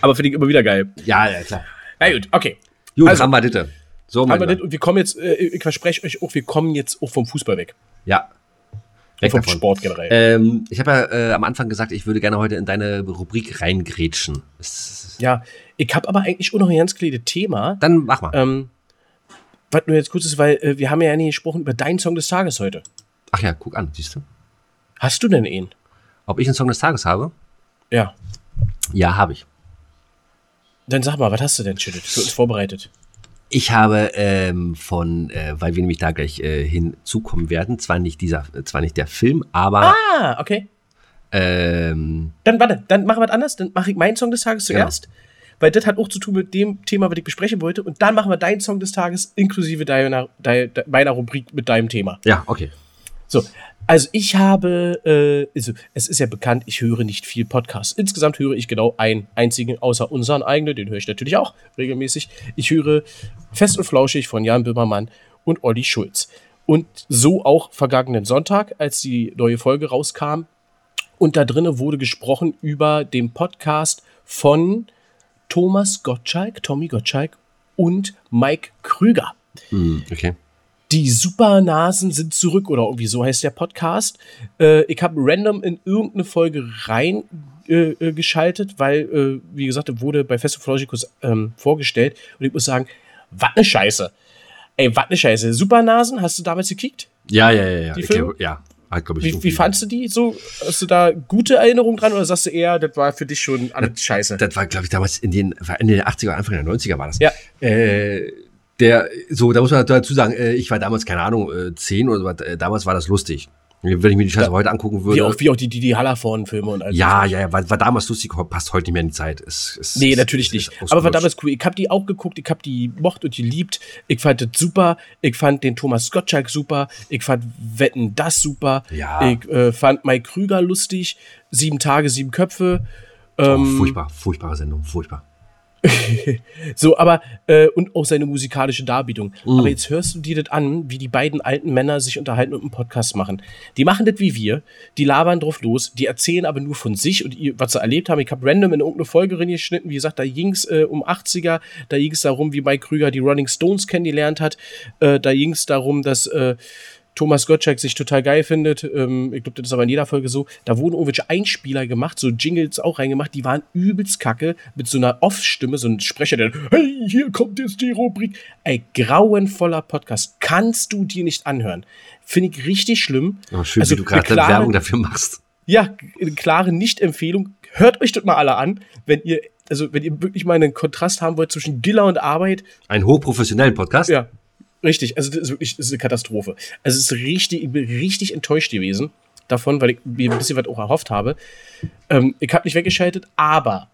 Aber finde ich immer wieder geil. Ja, ja, klar. Na gut, okay. Gut, Also- haben wir Ditte. So, Haben wir das, und wir kommen jetzt, äh, ich verspreche euch auch, wir kommen jetzt auch vom Fußball weg. Ja. Weg vom davon. Sport generell. Ähm, ich habe ja äh, am Anfang gesagt, ich würde gerne heute in deine Rubrik reingrätschen. Ja, ich habe aber eigentlich auch noch ein ganz kleines Thema. Dann mach mal. Ähm, was nur jetzt kurz ist, weil äh, wir haben ja nicht gesprochen über deinen Song des Tages heute. Ach ja, guck an, siehst du. Hast du denn ihn? Ob ich einen Song des Tages habe? Ja. Ja, habe ich. Dann sag mal, was hast du denn, Schüttet, für uns vorbereitet? Ich habe ähm, von, äh, weil wir nämlich da gleich äh, hinzukommen werden, zwar nicht dieser, zwar nicht der Film, aber Ah, okay. ähm, Dann warte, dann machen wir was anders. Dann mache ich meinen Song des Tages Genau. zuerst. Weil das hat auch zu tun mit dem Thema, was ich besprechen wollte. Und dann machen wir deinen Song des Tages inklusive deiner, deiner, meiner Rubrik mit deinem Thema. ja, okay. So, also ich habe, äh, also es ist ja bekannt, ich höre nicht viel Podcasts. Insgesamt höre ich genau einen einzigen, außer unseren eigenen, den höre ich natürlich auch regelmäßig. Ich höre Fest und Flauschig von Jan Böhmermann und Olli Schulz. Und so auch vergangenen Sonntag, als die neue Folge rauskam. Und da drinnen wurde gesprochen über den Podcast von Thomas Gottschalk, Tommy Gottschalk und Mike Krüger. Hm, okay. Die Supernasen sind zurück oder irgendwie so heißt der Podcast. Äh, ich habe random in irgendeine Folge rein äh, äh weil, äh, wie gesagt, wurde bei Fest of Logicus ähm, vorgestellt und ich muss sagen, was ne Scheiße. Ey, was ne Scheiße. Supernasen, hast du damals gekickt? Ja, ja, ja, ja. Die Ich glaub, ja. Hat, ich, Wie, wie fandst du die so? Hast du da gute Erinnerungen dran oder sagst du eher, das war für dich schon alles Scheiße? Das war, glaube ich, damals in den, Ende der 80er, Anfang der 90er war das. Ja. Äh, der, so, da muss man dazu sagen, äh, ich war damals, keine Ahnung, äh, 10 oder was, äh, damals war das lustig. Wenn ich mir die Scheiße Ja. heute angucken Wie würde. auch, wie auch die, die, die Hallervorn-Filme und all ja, ja, ja, war, war damals lustig, passt heute nicht mehr in die Zeit. Es, es, Nee, natürlich es nicht. Aber war damals cool. Ich habe die auch geguckt, ich habe die mocht und geliebt. Ich fand das super. Ich fand den Thomas Gottschalk super. Ich fand Wetten das super. Ja. Ich äh, fand Mike Krüger lustig. Sieben Tage, sieben Köpfe. Oh, Ähm, furchtbar, furchtbare Sendung, furchtbar. So, aber äh, und auch seine musikalische Darbietung. Mm. Aber jetzt hörst du dir das an, wie die beiden alten Männer sich unterhalten und einen Podcast machen. Die machen das wie wir, die labern drauf los, die erzählen aber nur von sich und ihr, was sie erlebt haben. Ich habe random in irgendeine Folge reingeschnitten, wie gesagt, da ging's äh, um 80er, da ging's darum, wie Mike Krüger die Rolling Stones kennengelernt hat, äh, da ging's darum, dass äh, Thomas Gottschalk sich total geil findet. Ähm, ich glaube, das ist aber in jeder Folge so. Da wurden irgendwelche Einspieler gemacht, so Jingles auch reingemacht, die waren übelst kacke, mit so einer Off-Stimme, so ein Sprecher, der, hey, hier kommt jetzt die Rubrik. Ey, grauenvoller Podcast. Kannst du dir nicht anhören. Finde ich richtig schlimm. Oh, schön, Also, wie du gerade Werbung dafür machst. Ja, eine klare Nicht-Empfehlung. Hört euch das mal alle an, wenn ihr, also wenn ihr wirklich mal einen Kontrast haben wollt zwischen Giller und Arbeit, Einen hochprofessionellen Podcast. ja, richtig. Also das ist wirklich das ist eine Katastrophe. Also es ist richtig, ich bin richtig enttäuscht gewesen davon, weil ich mir ein bisschen was auch erhofft habe. Ähm, ich habe nicht weggeschaltet, aber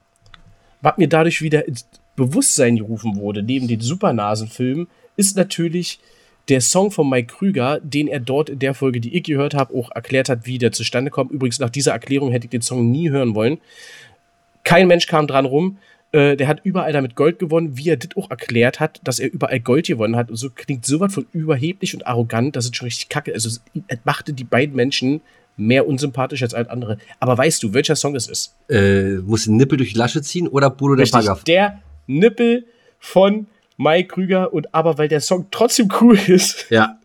was mir dadurch wieder ins Bewusstsein gerufen wurde, neben den Supernasenfilmen, ist natürlich der Song von Mike Krüger, den er dort in der Folge, die ich gehört habe, auch erklärt hat, wie der zustande kommt. Übrigens, nach dieser Erklärung hätte ich den Song nie hören wollen. Kein Mensch kam dran rum. Äh, der hat überall damit Gold gewonnen, wie er das auch erklärt hat, dass er überall Gold gewonnen hat. Und so klingt sowas von überheblich und arrogant, das ist schon richtig kacke. Also, es machte die beiden Menschen mehr unsympathisch als alles andere. Aber weißt du, welcher Song es ist? Äh, muss den Nippel durch die Lasche ziehen oder Bruder der Paragraph? der Nippel von Mike Krüger. Und aber weil der Song trotzdem cool ist, Ja.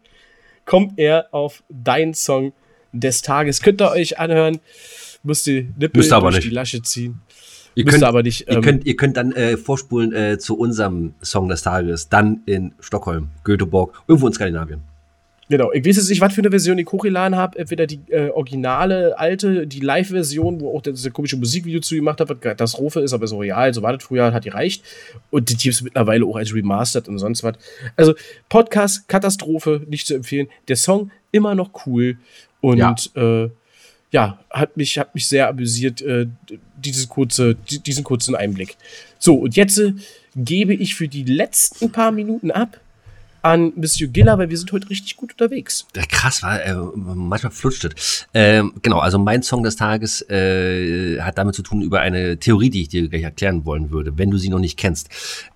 kommt er auf deinen Song des Tages. Könnt ihr euch anhören. Müsst ihr Nippel Müsst durch nicht. die Lasche ziehen. Ihr könnt, ihr aber nicht. ihr, ähm, könnt, ihr könnt dann äh, vorspulen äh, zu unserem Song des Tages, dann in Stockholm, Göteborg, irgendwo in Skandinavien. Genau, ich weiß jetzt nicht, was für eine Version ich hochgeladen habe. Entweder die äh, originale, alte, die Live-Version, wo auch das, das komische Musikvideo zu gemacht hat, was Katastrophe ist, aber so real, so war das früher, hat die reicht. Und die Teams mittlerweile auch als Remastered und sonst was. Also, Podcast, Katastrophe, nicht zu empfehlen. Der Song immer noch cool. Und Ja. äh, ja, hat mich, hat mich sehr amüsiert, äh, dieses kurze, di- diesen kurzen Einblick. So, und jetzt äh, gebe ich für die letzten paar Minuten ab an Monsieur Giller, weil wir sind heute richtig gut unterwegs. Ja, krass, war, äh, manchmal flutscht es. Ähm, genau, also mein Song des Tages äh, hat damit zu tun über eine Theorie, die ich dir gleich erklären wollen würde, wenn du sie noch nicht kennst.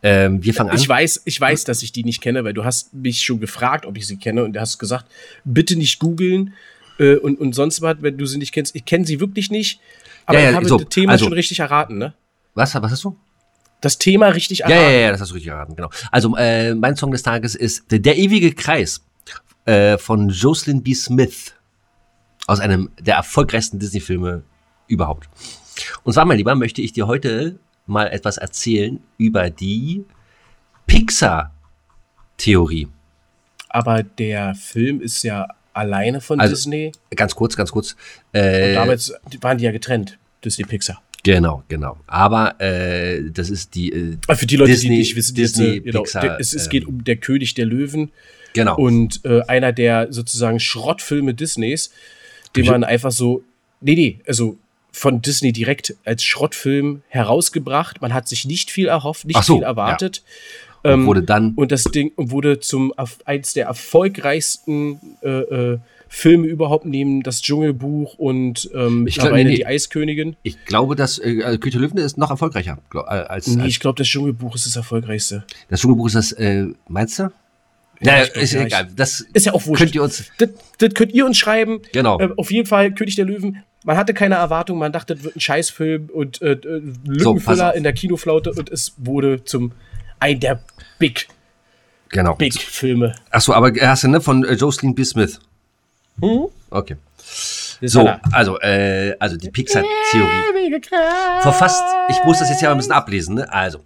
Ähm, wir fangen an. Ich weiß, ich weiß, dass ich die nicht kenne, weil du hast mich schon gefragt, ob ich sie kenne und du hast gesagt, bitte nicht googeln äh, und, und sonst was, wenn du sie nicht kennst. Ich kenne sie wirklich nicht, aber Ja, ja, ich habe so, das Thema also- schon richtig erraten, ne? Was, was hast du? Das Thema richtig Ja, erraten. ja, ja, das hast du richtig erraten, genau. Also mein mein Song des Tages ist Der, der ewige Kreis äh, von Jocelyn B. Smith aus einem der erfolgreichsten Disney-Filme überhaupt. Und zwar, mein Lieber, möchte ich dir heute mal etwas erzählen über die Pixar-Theorie. Aber der Film ist ja alleine von Also, Disney. Ganz kurz, ganz kurz. Und Äh, damals waren die ja getrennt, Disney Pixar. genau, genau. Aber äh, das ist die äh, Aber für die Leute, Disney- die nicht wissen, Disney, Disney, genau, Pixar, der, es, es ähm, geht um der König der Löwen. genau. Und äh, einer der sozusagen Schrottfilme Disneys, den man einfach so, nee, nee, also von Disney direkt als Schrottfilm herausgebracht. Man hat sich nicht viel erhofft, nicht so, viel erwartet. Und Ähm, wurde dann und das Ding wurde zum eins der erfolgreichsten äh, äh, Filme überhaupt nehmen, das Dschungelbuch und ähm, Ich glaub, nee, nee. die Eiskönigin. Ich glaube, dass äh, also König der Löwen ist noch erfolgreicher glaub, äh, als, Nee, als ich glaube, das Dschungelbuch ist das erfolgreichste. das Dschungelbuch ist das, äh, meinst du? Ja, Ja, ich glaub, ist ja, egal. Das Ist ja auch wurscht. könnt ihr uns. Das, das könnt ihr uns schreiben. Genau. Äh, auf jeden Fall, König der Löwen. Man hatte keine Erwartung, man dachte, das wird ein Scheißfilm und äh, äh, Lückenfüller auf. in der Kinoflaute und es wurde zum ein der Big, Genau. Big Filme. Achso, aber hast du, ne? Von äh, Jocelyn B. Smith. Mhm. Okay. So, also, äh, also die Pixar-Theorie. Vor fast, ich muss das jetzt ja mal ein bisschen ablesen, ne? Also,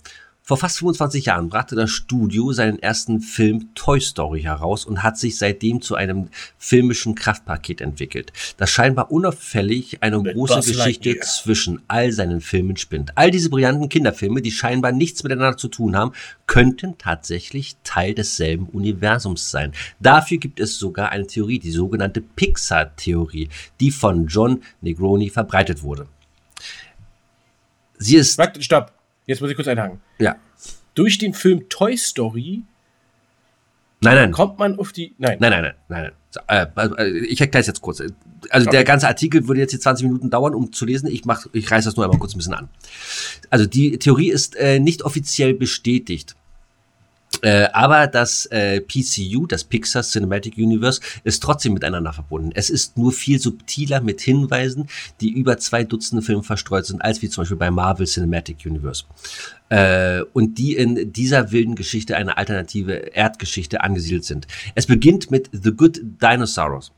vor fast 25 Jahren brachte das Studio seinen ersten Film Toy Story heraus und hat sich seitdem zu einem filmischen Kraftpaket entwickelt, das scheinbar unauffällig eine große Buzz Geschichte Lightyear. zwischen all seinen Filmen spinnt. All diese brillanten Kinderfilme, die scheinbar nichts miteinander zu tun haben, könnten tatsächlich Teil desselben Universums sein. Dafür gibt es sogar eine Theorie, die sogenannte Pixar-Theorie, die von John Negroni verbreitet wurde. Sie ist, stopp. Jetzt muss ich kurz einhaken. ja, Durch den Film Toy Story nein, nein, kommt man auf die. Nein. nein, nein, nein, nein, nein. Äh, äh, ich erkläre es jetzt kurz. Also der ganze Artikel würde jetzt hier 20 Minuten dauern, um zu lesen. Ich mach, ich reiß das nur einmal kurz ein bisschen an. Also die Theorie ist äh, nicht offiziell bestätigt. Äh, aber das äh, PCU, das Pixar Cinematic Universe, ist trotzdem miteinander verbunden. Es ist nur viel subtiler mit Hinweisen, die über zwei Dutzende Filme verstreut sind, als wie zum Beispiel bei Marvel Cinematic Universe. Äh, und die in dieser wilden Geschichte eine alternative Erdgeschichte angesiedelt sind. Es beginnt mit The Good Dinosaurs.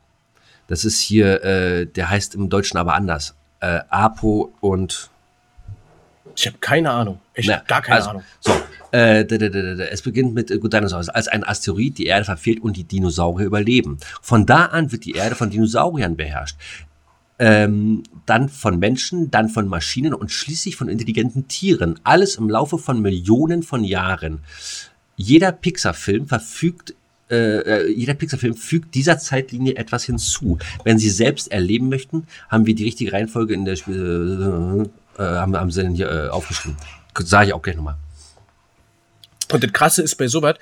Das ist hier, äh, der heißt im Deutschen aber anders. Äh, Apo und Ich habe keine Ahnung. Echt na, gar keine also, Ahnung. So, äh, es beginnt mit äh, Dinosaurs, als ein Asteroid die Erde verfehlt und die Dinosaurier überleben. Von da an wird die Erde von Dinosauriern beherrscht. Ähm, dann von Menschen, dann von Maschinen und schließlich von intelligenten Tieren. Alles im Laufe von Millionen von Jahren. Jeder Pixar-Film verfügt äh, äh, jeder Pixar-Film fügt dieser Zeitlinie etwas hinzu. Wenn Sie selbst erleben möchten, haben wir die richtige Reihenfolge in der Spiel äh, äh, haben, haben Sie hier äh, aufgeschrieben. Sage ich auch gleich nochmal. Und das Krasse ist bei sowas,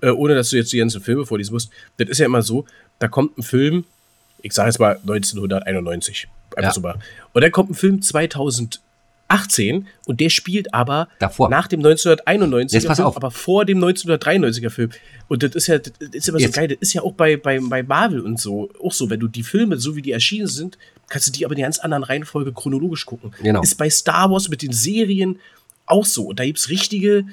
äh, ohne dass du jetzt die ganzen Filme vorlesen musst, das ist ja immer so, da kommt ein Film, ich sage jetzt mal 1991, einfach Ja. so mal. Und dann kommt ein Film 2018 und der spielt aber Davor. nach dem 1991er Jetzt pass Film, auf. aber vor dem 1993er Film. Und das ist ja, das ist immer so Jetzt. geil, das ist ja auch bei, bei, bei Marvel und so, auch so, wenn du die Filme, so wie die erschienen sind, kannst du die aber in einer ganz anderen Reihenfolge chronologisch gucken. Genau. Ist bei Star Wars mit den Serien auch so. Und da gibt's richtige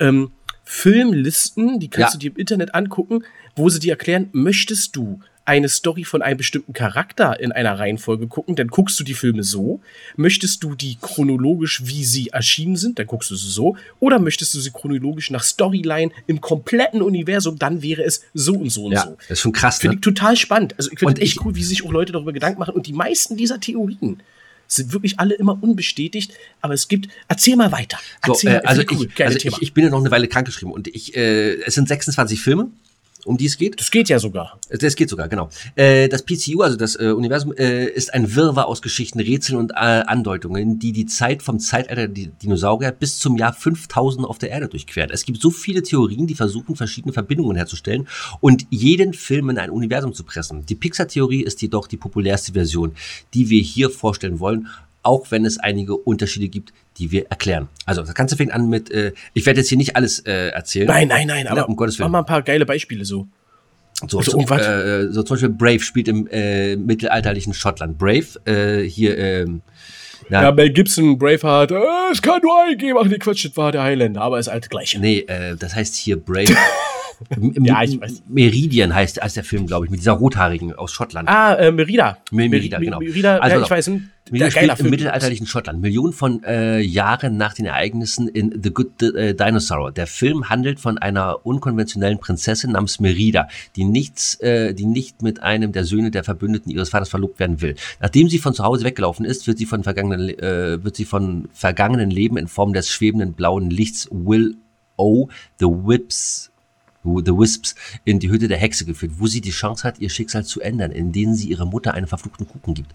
ähm, Filmlisten, die kannst Ja. du dir im Internet angucken, wo sie dir erklären, möchtest du eine Story von einem bestimmten Charakter in einer Reihenfolge gucken, dann guckst du die Filme so. Möchtest du die chronologisch, wie sie erschienen sind, dann guckst du sie so. Oder möchtest du sie chronologisch nach Storyline im kompletten Universum, dann wäre es so und so und Ja, so. das ist schon krass. Finde Ne? ich total spannend. Also ich finde echt cool, wie sich auch Leute darüber Gedanken machen. Und die meisten dieser Theorien sind wirklich alle immer unbestätigt. Aber es gibt. Erzähl mal weiter. So, Erzähl äh, mal. also Finde ich cool. also ich, ich bin ja noch eine Weile krankgeschrieben und ich, äh, es sind 26 Filme, um die es geht. das geht ja sogar. Das geht sogar, genau. Äh, das PCU, also das äh, Universum, äh, ist ein Wirrwarr aus Geschichten, Rätseln und Andeutungen, die die Zeit vom Zeitalter der Dinosaurier bis zum Jahr 5000 auf der Erde durchquert. Es gibt so viele Theorien, die versuchen, verschiedene Verbindungen herzustellen und jeden Film in ein Universum zu pressen. Die Pixar-Theorie ist jedoch die populärste Version, die wir hier vorstellen wollen, auch wenn es einige Unterschiede gibt, die wir erklären. Also das Ganze fängt an mit, äh, ich werde jetzt hier nicht alles äh, erzählen. Nein, nein, nein. Aber um Gottes mach Willen. mal ein paar geile Beispiele so. So, Also so, äh, so zum Beispiel Brave spielt im äh, mittelalterlichen Schottland. Brave, äh, hier, ähm, na, Ja, Mel Gibson, Braveheart. Äh, es kann nur einen geben. Ach nee, Quatsch, das war der Highlander. Aber ist alt gleich. nee, äh, das heißt hier Brave. Ja, ich weiß. Meridian heißt, heißt der Film, glaube ich, mit dieser Rothaarigen aus Schottland. Ah, äh, Merida. Mer- Merida, Mer- genau. Merida, Also ja, ich weiß. Meridian der spielt im Film. mittelalterlichen Schottland, Millionen von äh, Jahren nach den Ereignissen in The Good äh, Dinosaur. Der Film handelt von einer unkonventionellen Prinzessin namens Merida, die nichts, äh, die nicht mit einem der Söhne der Verbündeten ihres Vaters verlobt werden will. Nachdem sie von zu Hause weggelaufen ist, wird sie von vergangenen, äh, wird sie von vergangenen Leben in Form des schwebenden blauen Lichts Will O, The Whips, The Wisps in die Hütte der Hexe geführt, wo sie die Chance hat, ihr Schicksal zu ändern, indem sie ihrer Mutter einen verfluchten Kuchen gibt.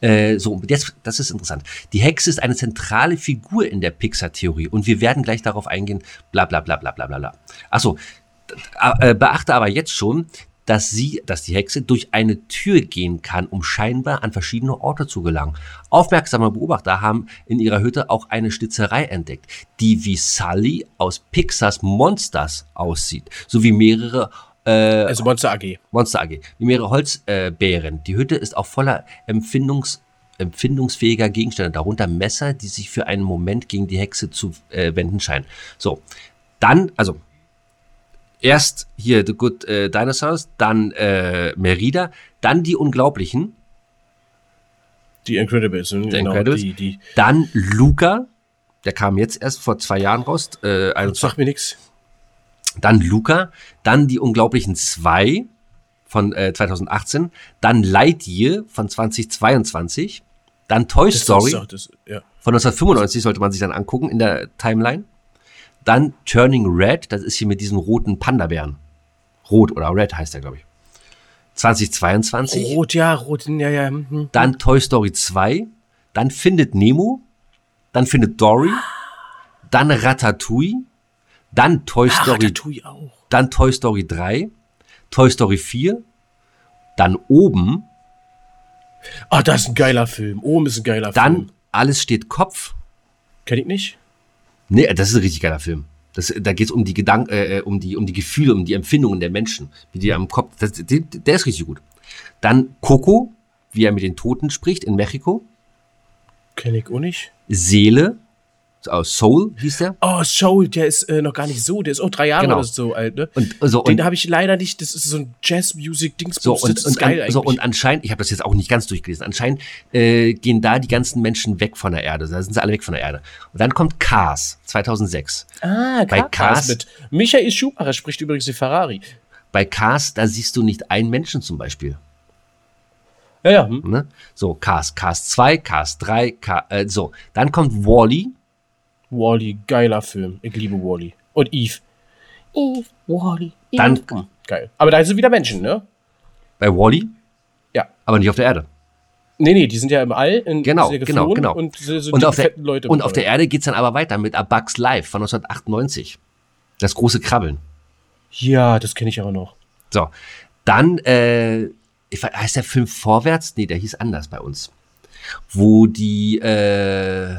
Äh, so, jetzt, das ist interessant. Die Hexe ist eine zentrale Figur in der Pixar-Theorie und wir werden gleich darauf eingehen, bla bla bla bla bla bla bla. Achso, äh, beachte aber jetzt schon, dass sie, dass die Hexe durch eine Tür gehen kann, um scheinbar an verschiedene Orte zu gelangen. Aufmerksame Beobachter haben in ihrer Hütte auch eine Schnitzerei entdeckt, die wie Sully aus Pixars Monsters aussieht, sowie mehrere äh, Also Monster AG. Monster AG, wie mehrere Holzbären. Die Hütte ist auch voller Empfindungs empfindungsfähiger Gegenstände, darunter Messer, die sich für einen Moment gegen die Hexe zu äh, wenden scheinen. So, dann, also erst hier The Good äh, Dinosaurs, dann äh, Merida, dann die Unglaublichen, Die Incredibles. Die Incredibles. Die, die, dann Luca, der kam jetzt erst vor zwei Jahren raus, äh, 21, sagt mir nichts. dann Luca, dann die Unglaublichen 2 von äh, 2018, dann Lightyear von 2022, dann Toy Story Das, das, ja. von 1995 sollte man sich dann angucken in der Timeline. Dann Turning Red, das ist hier mit diesen roten Panda-Bären. Rot oder Red heißt der, glaube ich. 2022. Rot, ja, rot, ja, ja. hm. Dann Toy Story 2. Dann Findet Nemo. Dann Findet Dory. Dann Ratatouille. Dann Toy Ah, Story. Ratatouille auch. Dann Toy Story 3. Toy Story 4. Dann Oben. Ah, das ist ein geiler Film. Oben ist ein geiler Dann Film. Alles steht Kopf. Kenn ich nicht? Nee, das ist ein richtig geiler Film. Das, da geht es um die Gedanken, äh, äh, um die, um die Gefühle, um die Empfindungen der Menschen, wie die am Kopf. Das, der, der ist richtig gut. Dann Coco, wie er mit den Toten spricht in Mexiko. Kenn ich auch nicht. Seele, aus Soul hieß der. Oh, Soul, der ist äh, noch gar nicht so. Der ist auch drei Jahre Genau. oder so alt, ne? Und so Den und habe ich leider nicht. Das ist so ein Jazz-Music-Dings. so das und, ist und, geil an, so und anscheinend, ich habe das jetzt auch nicht ganz durchgelesen. Anscheinend äh, gehen da die ganzen Menschen weg von der Erde. Da sind sie alle weg von der Erde. Und dann kommt Cars 2006. ah, bei Cars Cars- mit. Michael Schumacher spricht übrigens die Ferrari. Bei Cars, da siehst du nicht einen Menschen zum Beispiel. Ja, ja. Hm. Ne? So, Cars, Cars 2, Cars 3, Car, äh, so. Dann kommt Wally. Wally, geiler Film. Ich liebe Wally. Und Eve. Eve, Wally, Eve. Dann- Hm, Geil. Aber da sind wieder Menschen, ne? Bei Wally, Ja. aber nicht auf der Erde. Nee, nee, die sind ja im All. In, Genau, genau, genau. Und so, und, auf der, Leute. und auf der Erde geht's dann aber weiter mit A Bugs Life von 1998. Das große Krabbeln. Ja, das kenne ich aber noch. So, dann, äh, ich, weiß- heißt der Film Vorwärts? Nee, der hieß anders bei uns. Wo die, äh,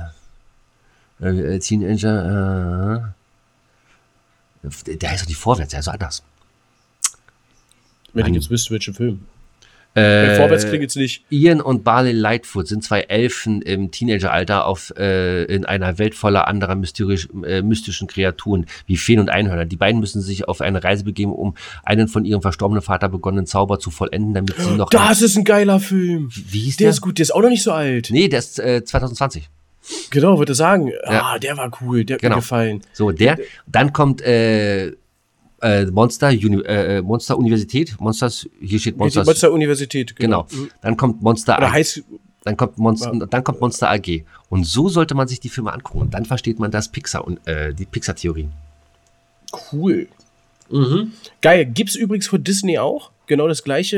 äh Teenager, äh, der heißt doch die Vorwärts, der ist so anders. Wenn ich jetzt wüsste, welchen Film. Äh, Vorwärts klingt jetzt nicht. Ian und Barley Lightfoot sind zwei Elfen im Teenageralter auf, äh, in einer Welt voller anderer mysterisch, äh, mystischen Kreaturen wie Feen und Einhörner. Die beiden müssen sich auf eine Reise begeben, um einen von ihrem verstorbenen Vater begonnenen Zauber zu vollenden, damit sie noch. Das ist ein geiler Film. wie hieß Der der? ist gut, der ist auch noch nicht so alt. Nee, der ist äh, 2020. Genau, würde sagen. Ja. Ah, der war cool, der hat Genau. mir gefallen. So, der. Dann kommt äh, äh, Monster, Uni äh, Monster Universität. Monsters, hier steht Monsters. Monster Universität, genau. genau. Dann kommt Monster Oder AG. heißt, Dann kommt, Monster, dann kommt Monster AG. Und so sollte man sich die Filme angucken. Und dann versteht man das Pixar und äh, die Pixar-Theorie. cool. Geil. Gibt's übrigens von Disney auch. Genau das gleiche.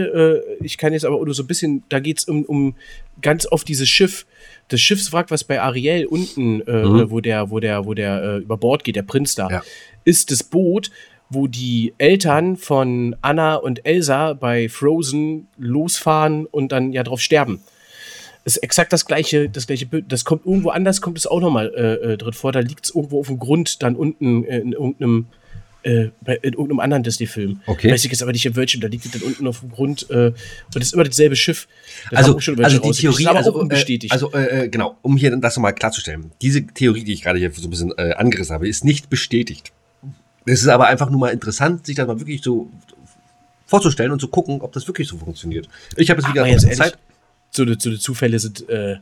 Äh, ich kann jetzt aber nur so ein bisschen, da geht's um, um ganz oft dieses Schiff. Das Schiffswrack, was bei Ariel unten, äh, Mhm. wo der, wo der, wo der äh, über Bord geht, der Prinz da, Ja. ist das Boot, wo die Eltern von Anna und Elsa bei Frozen losfahren und dann ja drauf sterben. ist exakt das gleiche, das gleiche Bild. Das kommt irgendwo anders, kommt es auch nochmal äh, äh, drin vor. Da liegt es irgendwo auf dem Grund, dann unten äh, in irgendeinem, äh, bei, in irgendeinem anderen Disney-Film. Okay. Weiß ich jetzt aber nicht in welchem, da liegt es dann unten auf dem Grund äh, und das ist immer dasselbe Schiff. Das Also, also die. Theorie, ist aber also, auch unbestätigt. Äh, also äh, äh, genau, um hier das nochmal klarzustellen. Diese Theorie, die ich gerade hier so ein bisschen äh, angerissen habe, ist nicht bestätigt. Es ist aber einfach nur mal interessant, sich das mal wirklich so vorzustellen und zu gucken, ob das wirklich so funktioniert. Ich habe jetzt wieder jetzt ehrlich, so, eine- so eine Zufälle sind, äh,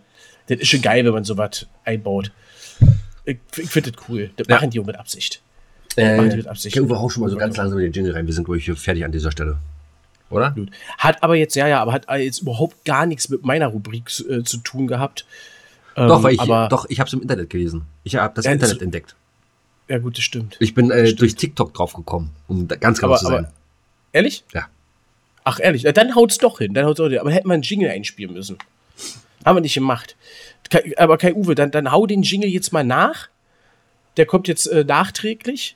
das ist schon geil, wenn man sowas einbaut. Ich, ich finde das cool. Das Ja. machen die auch mit Absicht. Äh. Ich hau schon mal so ganz langsam in den Jingle rein. Wir sind, glaube ich, hier fertig an dieser Stelle. Oder? Gut. Hat aber jetzt, ja, ja, aber hat jetzt überhaupt gar nichts mit meiner Rubrik äh, zu tun gehabt. Doch, Ähm, weil ich, aber, doch, ich habe es im Internet gelesen. Ich habe das Ja, das- Internet entdeckt. Ja, gut, das stimmt. Ich bin äh, Stimmt. durch TikTok draufgekommen, um ganz genau zu sein. aber- Ehrlich? Ja. Ach, ehrlich. Ja, Dann haut's doch hin. Dann haut's doch hin. Aber hätten wir einen Jingle einspielen müssen. Haben wir nicht gemacht. Aber Kai Uwe, dann, dann hau den Jingle jetzt mal nach. Der kommt jetzt äh, nachträglich.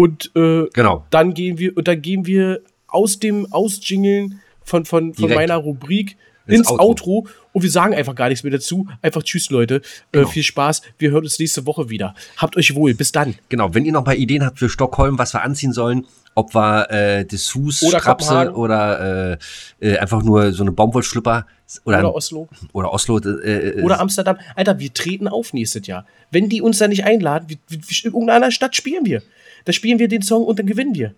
Und äh, genau. dann gehen wir, und dann gehen wir aus dem Ausjingeln von, von, von Direkt. meiner Rubrik Ins ins, Outro. Outro. und wir sagen einfach gar nichts mehr dazu. Einfach Tschüss, Leute. Genau. Äh, viel Spaß. Wir hören uns nächste Woche wieder. Habt euch wohl. Bis dann. Genau, wenn ihr noch mal Ideen habt für Stockholm, was wir anziehen sollen, ob wir äh, Dessous, Oder Strapse Kopenhagen. oder äh, äh, einfach nur so eine Baumwollschlüpper oder, Oder oder, Oslo. Oslo. Äh, äh, Oder Amsterdam. Alter, wir treten auf nächstes Jahr. Wenn die uns da nicht einladen, wir, wir, in irgendeiner Stadt spielen wir. Da spielen wir den Song und dann gewinnen wir.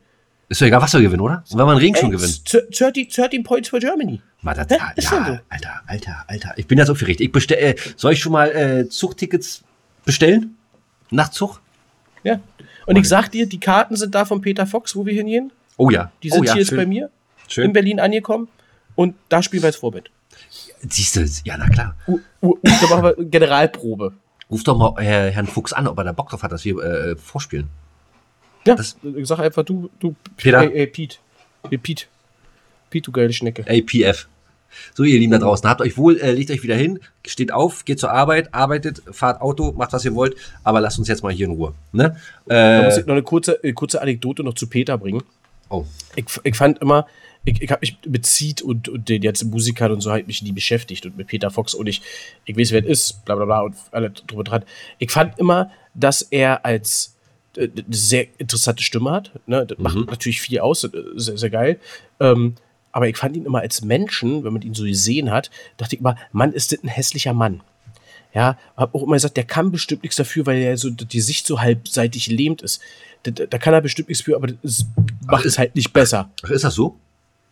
ist doch egal, was wir gewinnen, oder? Und wenn wir einen Ring schon Ey, gewinnen. 13, 13 Points for Germany. Mal das, ja, Ist ja, so. Alter, Alter, Alter. Ich bin ja so aufgeregt. Ich bestell, äh, soll ich schon mal äh, Zugtickets bestellen? Nachtzug? Ja. Und ich sag dir, die Karten sind da von Peter Fox, wo wir hingehen. Oh ja. Die sind oh, ja, hier jetzt bei mir Schön. in Berlin angekommen. Und da spielen wir als Vorbild. Siehst du, ja, na klar. Da machen wir Generalprobe. Ruf doch mal äh, Herrn Fuchs an, ob er da Bock drauf hat, dass wir äh, vorspielen. Ja, Das- ich sag einfach, du, du, Peter? Ey, ey, Pete. Ey, Pete. Pete, du geile Schnecke. APF. So, ihr Lieben da draußen, habt euch wohl, äh, legt euch wieder hin, steht auf, geht zur Arbeit, arbeitet, fahrt Auto, macht was ihr wollt, aber lasst uns jetzt mal hier in Ruhe. Ne? Da muss Äh, ich noch eine kurze, kurze Anekdote noch zu Peter bringen. oh, Ich, ich fand immer, ich, ich habe mich mit Seed und, und den ganzen Musikern und so halt mich nie beschäftigt und mit Peter Fox und ich, ich weiß, wer es ist, bla bla bla und alle drüber dran. Ich fand immer, dass er als äh, sehr interessante Stimme hat. Ne? Das macht natürlich viel aus, ist sehr, sehr geil. Ähm, aber ich fand ihn immer als Menschen, wenn man ihn so gesehen hat, dachte ich immer, Mann, ist das ein hässlicher Mann. Ja, hab auch immer gesagt, der kann bestimmt nichts dafür, weil er so die Sicht so halbseitig lähmt ist. Da, da kann er bestimmt nichts für, aber das macht es halt nicht besser. ach, ist das so?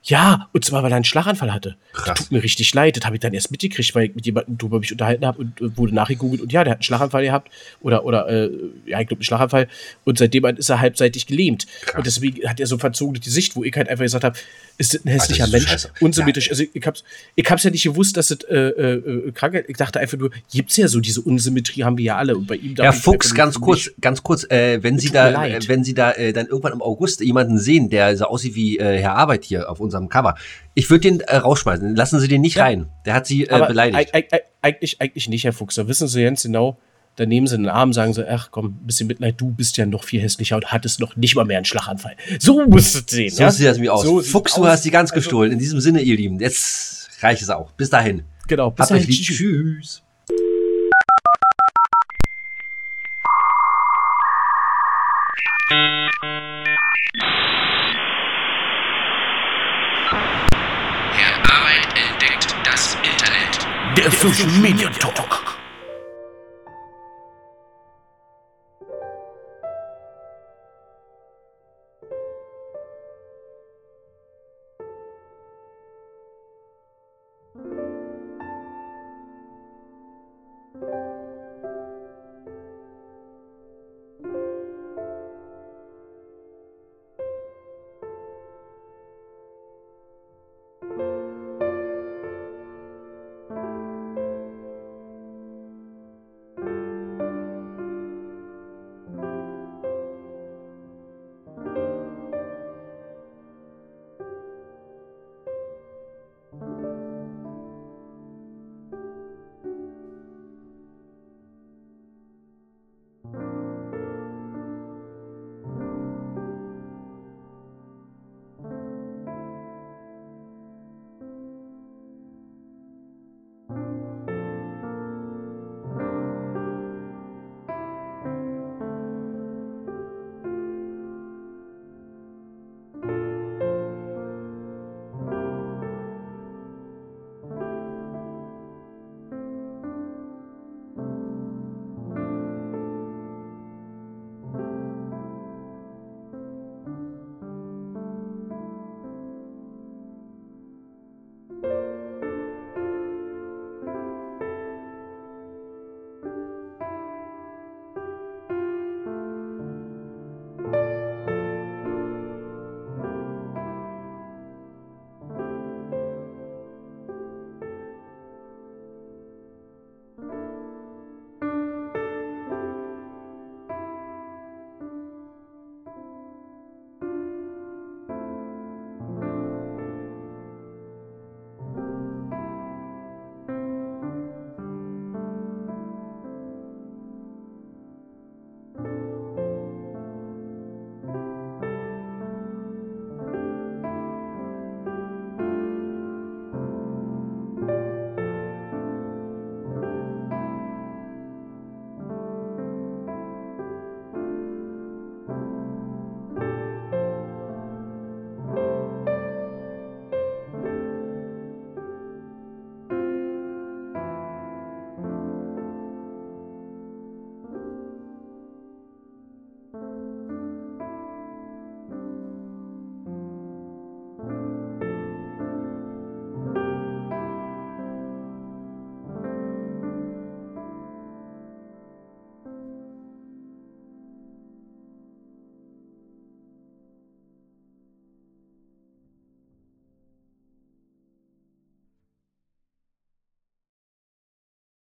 Ja, und zwar, weil er einen Schlaganfall hatte. Krass. Das tut mir richtig leid. Das habe ich dann erst mitgekriegt, weil ich mit jemandem drüber mich unterhalten habe und äh, wurde nachgegoogelt. Und ja, der hat einen Schlaganfall gehabt. Oder, oder äh, ja, ich glaube, einen Schlaganfall. Und seitdem ist er halbseitig gelähmt. Krass. Und deswegen hat er so verzogene Sicht, wo ich halt einfach gesagt habe, ist das ein hässlicher Alter, das Mensch? scheiße. Unsymmetrisch. Also ich hab's, ich hab's ja nicht gewusst, dass das äh, äh, äh, krank ist. Ich dachte einfach nur, gibt's ja so, diese Unsymmetrie haben wir ja alle. Und bei ihm Herr darf ich Fuchs, ganz nicht- kurz, ganz kurz, äh, wenn Sie da, äh, wenn Sie da äh, dann irgendwann im August jemanden sehen, der so aussieht wie Herr Arbeit hier auf unserem Cover, ich würde den äh, rausschmeißen. Lassen Sie den nicht Ja. rein. Der hat Sie äh, beleidigt. eig- eig- Eigentlich, eigentlich nicht, Herr Fuchs. Da wissen Sie ganz genau, da nehmen Sie den Arm, sagen Sie, ach komm, ein bisschen Mitleid, du bist ja noch viel hässlicher und hattest noch nicht mal mehr einen Schlaganfall. So musst du sehen. So ja? sieht das nämlich aus. So Fuchs, du aus. hast die ganz Also, gestohlen. In diesem Sinne, ihr Lieben, jetzt reicht es auch. Bis dahin. Genau, bis Habt dahin. Tschüss. Der Social Media Talk.